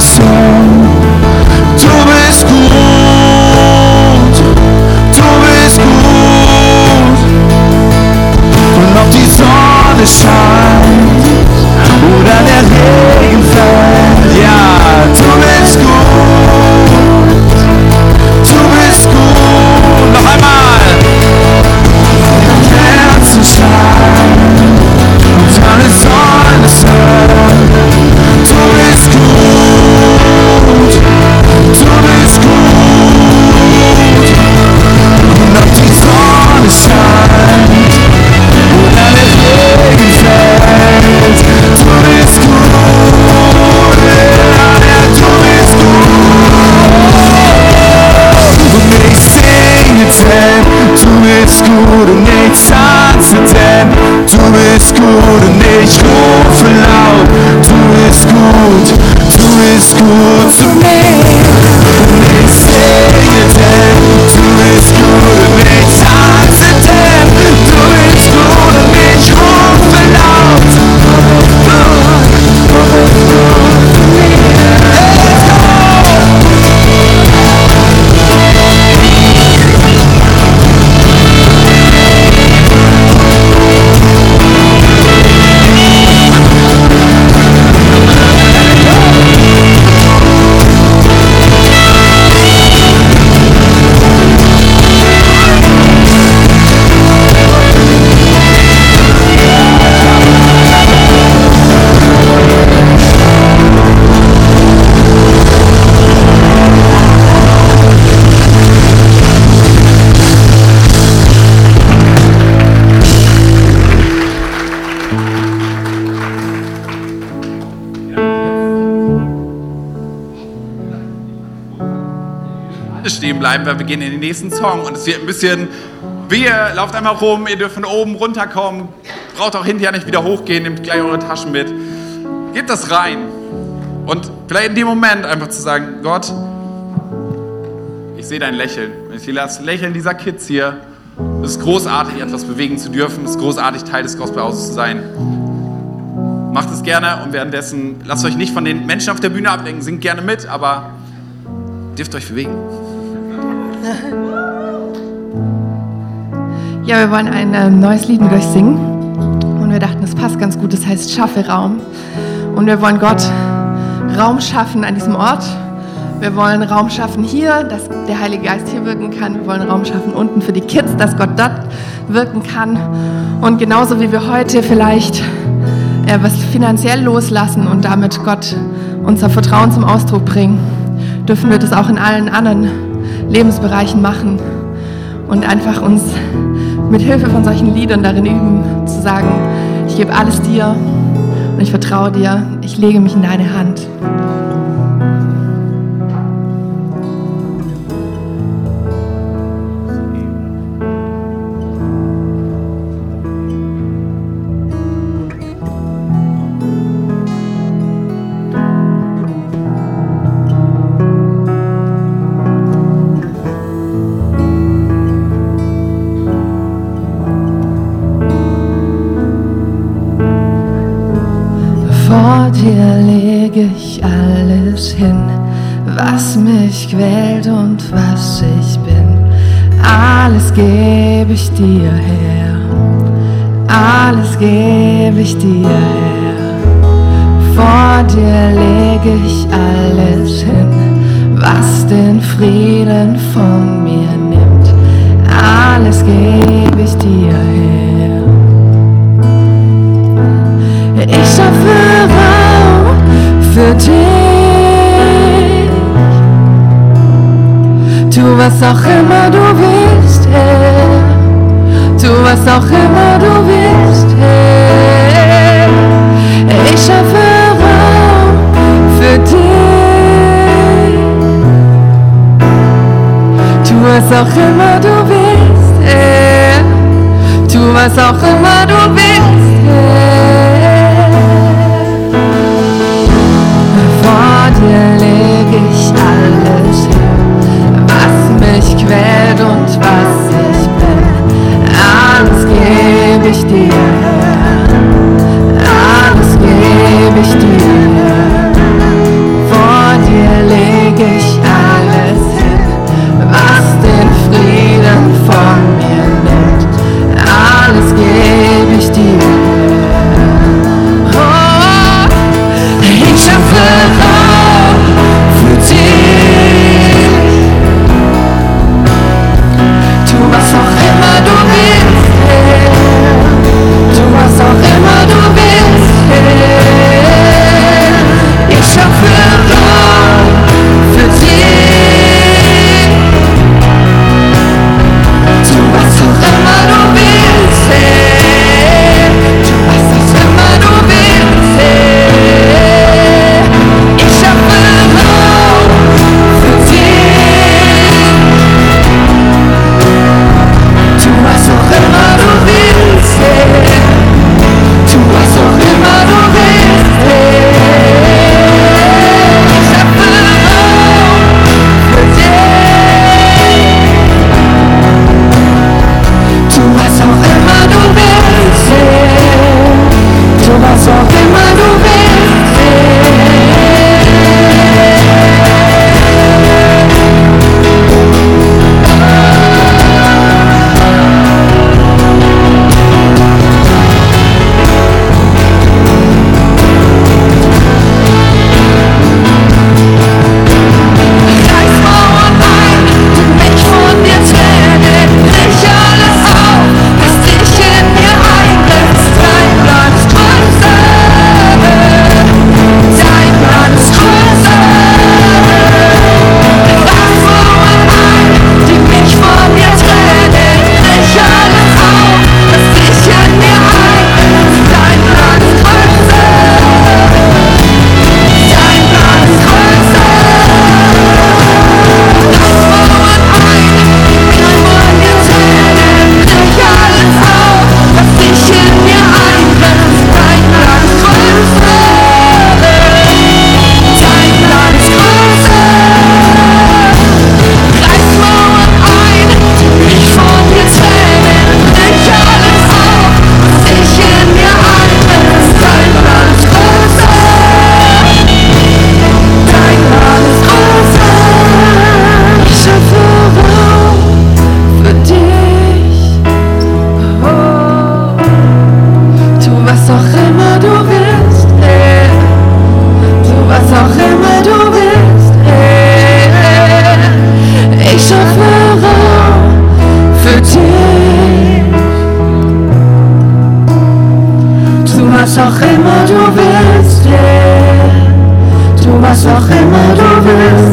Sollen stehen bleiben, weil wir gehen in den nächsten Song und es wird ein bisschen, wir lauft einmal rum, ihr dürft von oben runterkommen, braucht auch hinterher nicht wieder hochgehen, nehmt gleich eure Taschen mit. Gebt das rein. Und vielleicht in dem Moment einfach zu sagen, Gott, ich sehe dein Lächeln. Ich sehe das Lächeln dieser Kids hier. Es ist großartig, etwas bewegen zu dürfen. Es ist großartig, Teil des Gospelhauses zu sein. Macht es gerne und währenddessen lasst euch nicht von den Menschen auf der Bühne ablenken. Singt gerne mit, aber dürft euch bewegen. Ja, wir wollen ein äh, neues Lied mit euch singen. Und wir dachten, es passt ganz gut. Das heißt, schaffe Raum. Und wir wollen Gott Raum schaffen an diesem Ort. Wir wollen Raum schaffen hier, dass der Heilige Geist hier wirken kann. Wir wollen Raum schaffen unten für die Kids, dass Gott dort wirken kann. Und genauso wie wir heute vielleicht äh, was finanziell loslassen und damit Gott unser Vertrauen zum Ausdruck bringen, dürfen wir das auch in allen anderen Lebensbereichen machen und einfach uns mit Hilfe von solchen Liedern darin üben, zu sagen, ich gebe alles dir und ich vertraue dir, ich lege mich in deine Hand. Dir her, alles gebe ich dir her. Vor dir lege ich alles hin, was den Frieden von mir nimmt. Alles gebe ich dir her. Ich schaffe Raum für dich. Tu was auch immer du willst, Herr. Tu was auch immer du willst, Herr. Ich schaffe Raum für dich. Tu was auch immer du willst, Herr. Tu was auch immer du willst, Herr. Vor dir leg ich alles was mich quält und was ich gebe ich dir her, alles gebe ich dir her. Vor dir leg ich alles hin, was den Frieden von mir nimmt. Alles gebe ich dir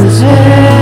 willst,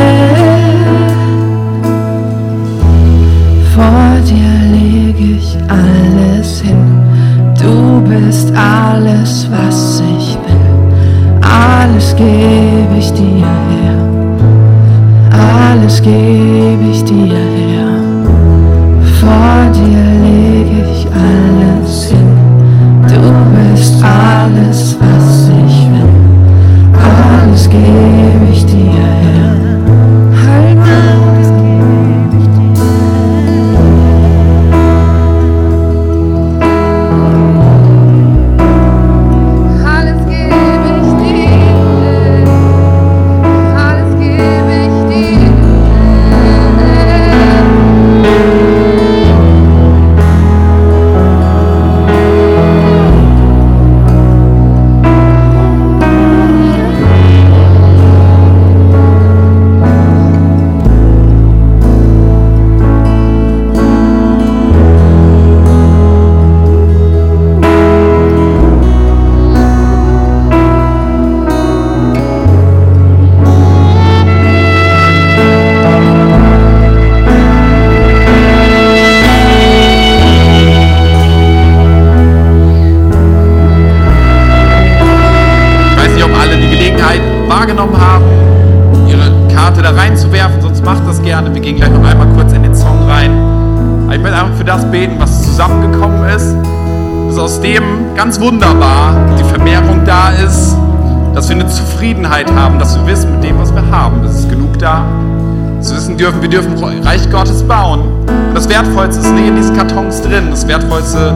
Wertvollste ist nicht in diesen Kartons drin. Das Wertvollste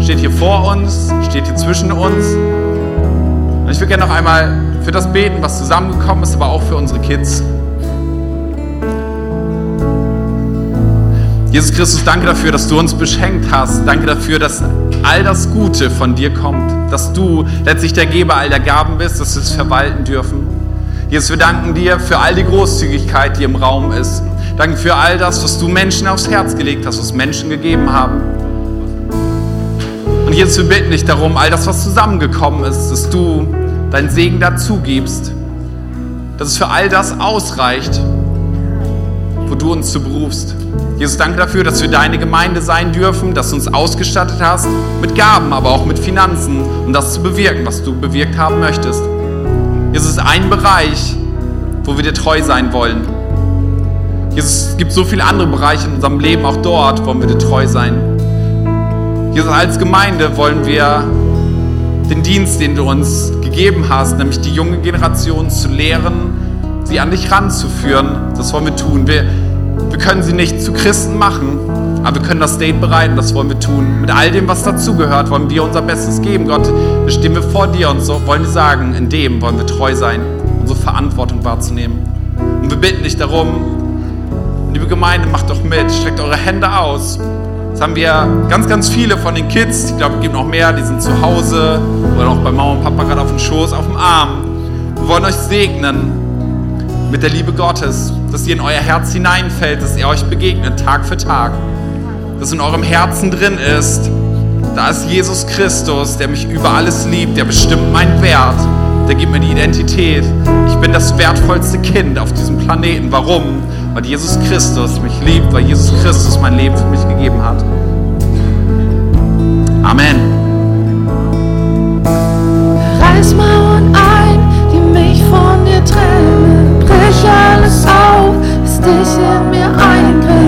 steht hier vor uns, steht hier zwischen uns. Und ich würde gerne noch einmal für das beten, was zusammengekommen ist, aber auch für unsere Kids. Jesus Christus, danke dafür, dass du uns beschenkt hast. Danke dafür, dass all das Gute von dir kommt. Dass du letztlich der Geber all der Gaben bist, dass wir es verwalten dürfen. Jesus, wir danken dir für all die Großzügigkeit, die im Raum ist. Danke für all das, was du Menschen aufs Herz gelegt hast, was Menschen gegeben haben. Und Jesus, wir bitten dich darum, all das, was zusammengekommen ist, dass du deinen Segen dazu gibst. Dass es für all das ausreicht, wo du uns zu berufst. Jesus, danke dafür, dass wir deine Gemeinde sein dürfen, dass du uns ausgestattet hast mit Gaben, aber auch mit Finanzen, um das zu bewirken, was du bewirkt haben möchtest. Jesus, es ist ein Bereich, wo wir dir treu sein wollen. Jesus, es gibt so viele andere Bereiche in unserem Leben, auch dort wollen wir dir treu sein. Jesus, als Gemeinde wollen wir den Dienst, den du uns gegeben hast, nämlich die junge Generation zu lehren, sie an dich ranzuführen, das wollen wir tun. Wir, wir können sie nicht zu Christen machen, aber wir können das Date bereiten, das wollen wir tun. Mit all dem, was dazugehört, wollen wir unser Bestes geben. Gott, da stehen wir vor dir und so wollen wir sagen, in dem wollen wir treu sein, unsere Verantwortung wahrzunehmen. Und wir bitten dich darum, liebe Gemeinde, macht doch mit, streckt eure Hände aus. Jetzt haben wir ganz, ganz viele von den Kids, ich glaube, es gibt noch mehr, die sind zu Hause oder auch bei Mama und Papa gerade auf dem Schoß, auf dem Arm. Wir wollen euch segnen mit der Liebe Gottes, dass ihr in euer Herz hineinfällt, dass ihr euch begegnet Tag für Tag, dass in eurem Herzen drin ist, da ist Jesus Christus, der mich über alles liebt, der bestimmt meinen Wert, der gibt mir die Identität. Ich bin das wertvollste Kind auf diesem Planeten. Warum? Weil Jesus Christus mich liebt, weil Jesus Christus mein Leben für mich gegeben hat. Amen. Reiß Mauern ein, die mich von dir trennen. Brich alles auf, was dich in mir eingrenzt.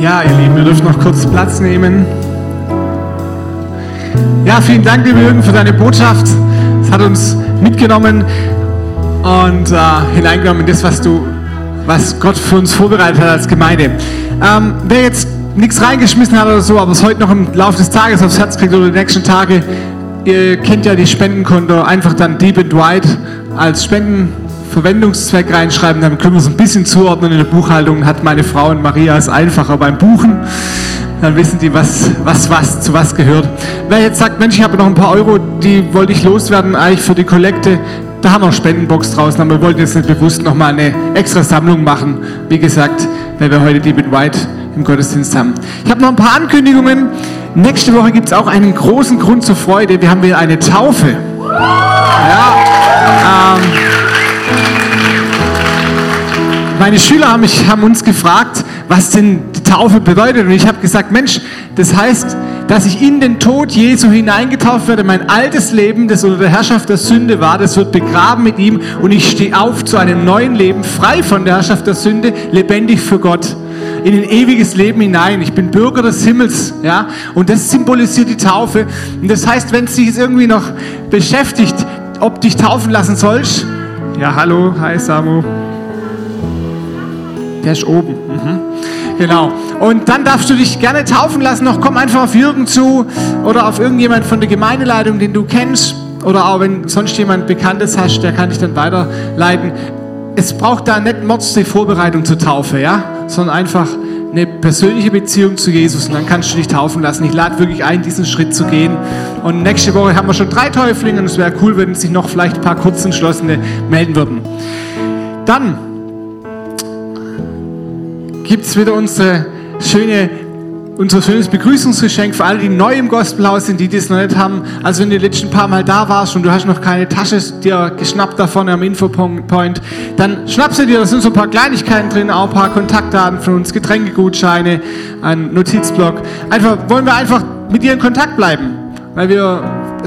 Ihr Lieben, ihr dürft noch kurz Platz nehmen. Ja, vielen Dank, liebe Jürgen, für deine Botschaft. Es hat uns mitgenommen und äh, hineingenommen in das, was du, was Gott für uns vorbereitet hat als Gemeinde. Ähm, wer jetzt nichts reingeschmissen hat oder so, aber es heute noch im Laufe des Tages aufs Herz kriegt oder die nächsten Tage, ihr kennt ja die Spendenkonto, einfach dann Deep and Wide als Spendenverwendungszweck reinschreiben, dann können wir es ein bisschen zuordnen in der Buchhaltung, hat meine Frau und Maria es einfacher beim Buchen. Dann wissen die, was, was, was zu was gehört. Wer jetzt sagt, Mensch, ich habe noch ein paar Euro, die wollte ich loswerden, eigentlich für die Kollekte, da haben wir Spendenbox draußen, aber wir wollten jetzt nicht bewusst nochmal eine extra Sammlung machen. Wie gesagt, weil wir heute Deep and White im Gottesdienst haben. Ich habe noch ein paar Ankündigungen. Nächste Woche gibt es auch einen großen Grund zur Freude. Wir haben wieder eine Taufe. Ja, ähm, meine Schüler haben, mich, haben uns gefragt, was denn die Taufe bedeutet. Und ich habe gesagt, Mensch, das heißt, dass ich in den Tod Jesu hineingetauft werde. Mein altes Leben, das unter der Herrschaft der Sünde war, das wird begraben mit ihm. Und ich stehe auf zu einem neuen Leben, frei von der Herrschaft der Sünde, lebendig für Gott in ein ewiges Leben hinein. Ich bin Bürger des Himmels, ja. Und das symbolisiert die Taufe. Und das heißt, wenn es dich jetzt irgendwie noch beschäftigt, ob dich taufen lassen sollst, ja, hallo, hi Samu. Der ist oben. Mhm. Genau. Und dann darfst du dich gerne taufen lassen. Noch komm einfach auf Jürgen zu oder auf irgendjemand von der Gemeindeleitung, den du kennst. Oder auch wenn sonst jemand Bekanntes hast, der kann dich dann weiterleiten. Es braucht da nicht Mords die Vorbereitung zur Taufe, ja? Sondern einfach eine persönliche Beziehung zu Jesus und dann kannst du dich taufen lassen. Ich lade wirklich ein, diesen Schritt zu gehen. Und nächste Woche haben wir schon drei Täuflinge und es wäre cool, wenn sich noch vielleicht ein paar kurzentschlossene melden würden. Dann gibt es wieder unsere schöne, unser schönes Begrüßungsgeschenk für alle, die neu im Gospelhaus sind, die das noch nicht haben. Also wenn du die letzten paar Mal da warst und du hast noch keine Tasche dir geschnappt da vorne am Infopoint, dann schnapp sie dir, da sind so ein paar Kleinigkeiten drin, auch ein paar Kontaktdaten von uns, Getränkegutscheine, ein Notizblock. Einfach, wollen wir einfach mit dir in Kontakt bleiben, weil wir,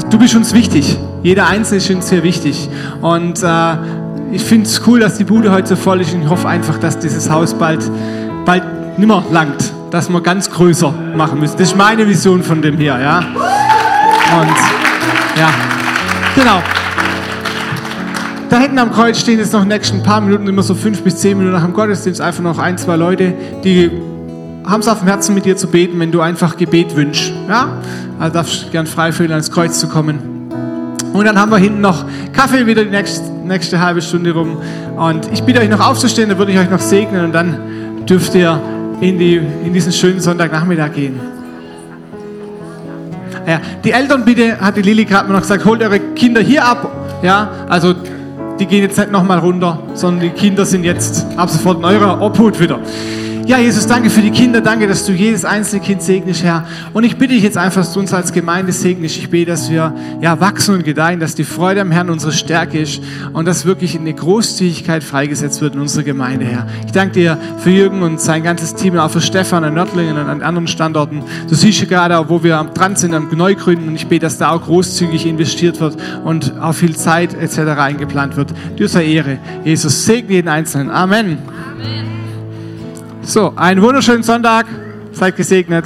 du bist uns wichtig. Jeder Einzelne ist uns sehr wichtig. Und äh, ich finde es cool, dass die Bude heute so voll ist und ich hoffe einfach, dass dieses Haus bald bald nimmer langt, dass wir ganz größer machen müssen. Das ist meine Vision von dem hier, ja. Und ja, genau. Da hinten am Kreuz stehen jetzt noch nächsten paar Minuten, immer so fünf bis zehn Minuten nach dem Gottesdienst, einfach noch ein, zwei Leute, die haben es auf dem Herzen, mit dir zu beten, wenn du einfach Gebet wünschst. Ja? Also darfst du gern frei fühlen, ans Kreuz zu kommen. Und dann haben wir hinten noch Kaffee wieder die nächste, nächste halbe Stunde rum. Und ich bitte euch noch aufzustehen, dann würde ich euch noch segnen und dann dürft ihr in, die, in diesen schönen Sonntagnachmittag gehen. Ja, die Eltern bitte, hat die Lilly gerade noch gesagt, holt eure Kinder hier ab. Ja, also die gehen jetzt nicht nochmal runter, sondern die Kinder sind jetzt ab sofort in eurer Obhut wieder. Ja, Jesus, danke für die Kinder. Danke, dass du jedes einzelne Kind segnest, Herr. Und ich bitte dich jetzt einfach, dass du uns als Gemeinde segnest. Ich bete, dass wir ja, wachsen und gedeihen, dass die Freude am Herrn unsere Stärke ist und dass wirklich eine Großzügigkeit freigesetzt wird in unserer Gemeinde, Herr. Ich danke dir für Jürgen und sein ganzes Team, auch für Stefan an Nördlingen und an anderen Standorten. Du siehst ja gerade wo wir dran sind am Neugründen und ich bete, dass da auch großzügig investiert wird und auch viel Zeit etc. eingeplant wird. Dir sei Ehre. Jesus, segne jeden Einzelnen. Amen. So, einen wunderschönen Sonntag. Seid gesegnet.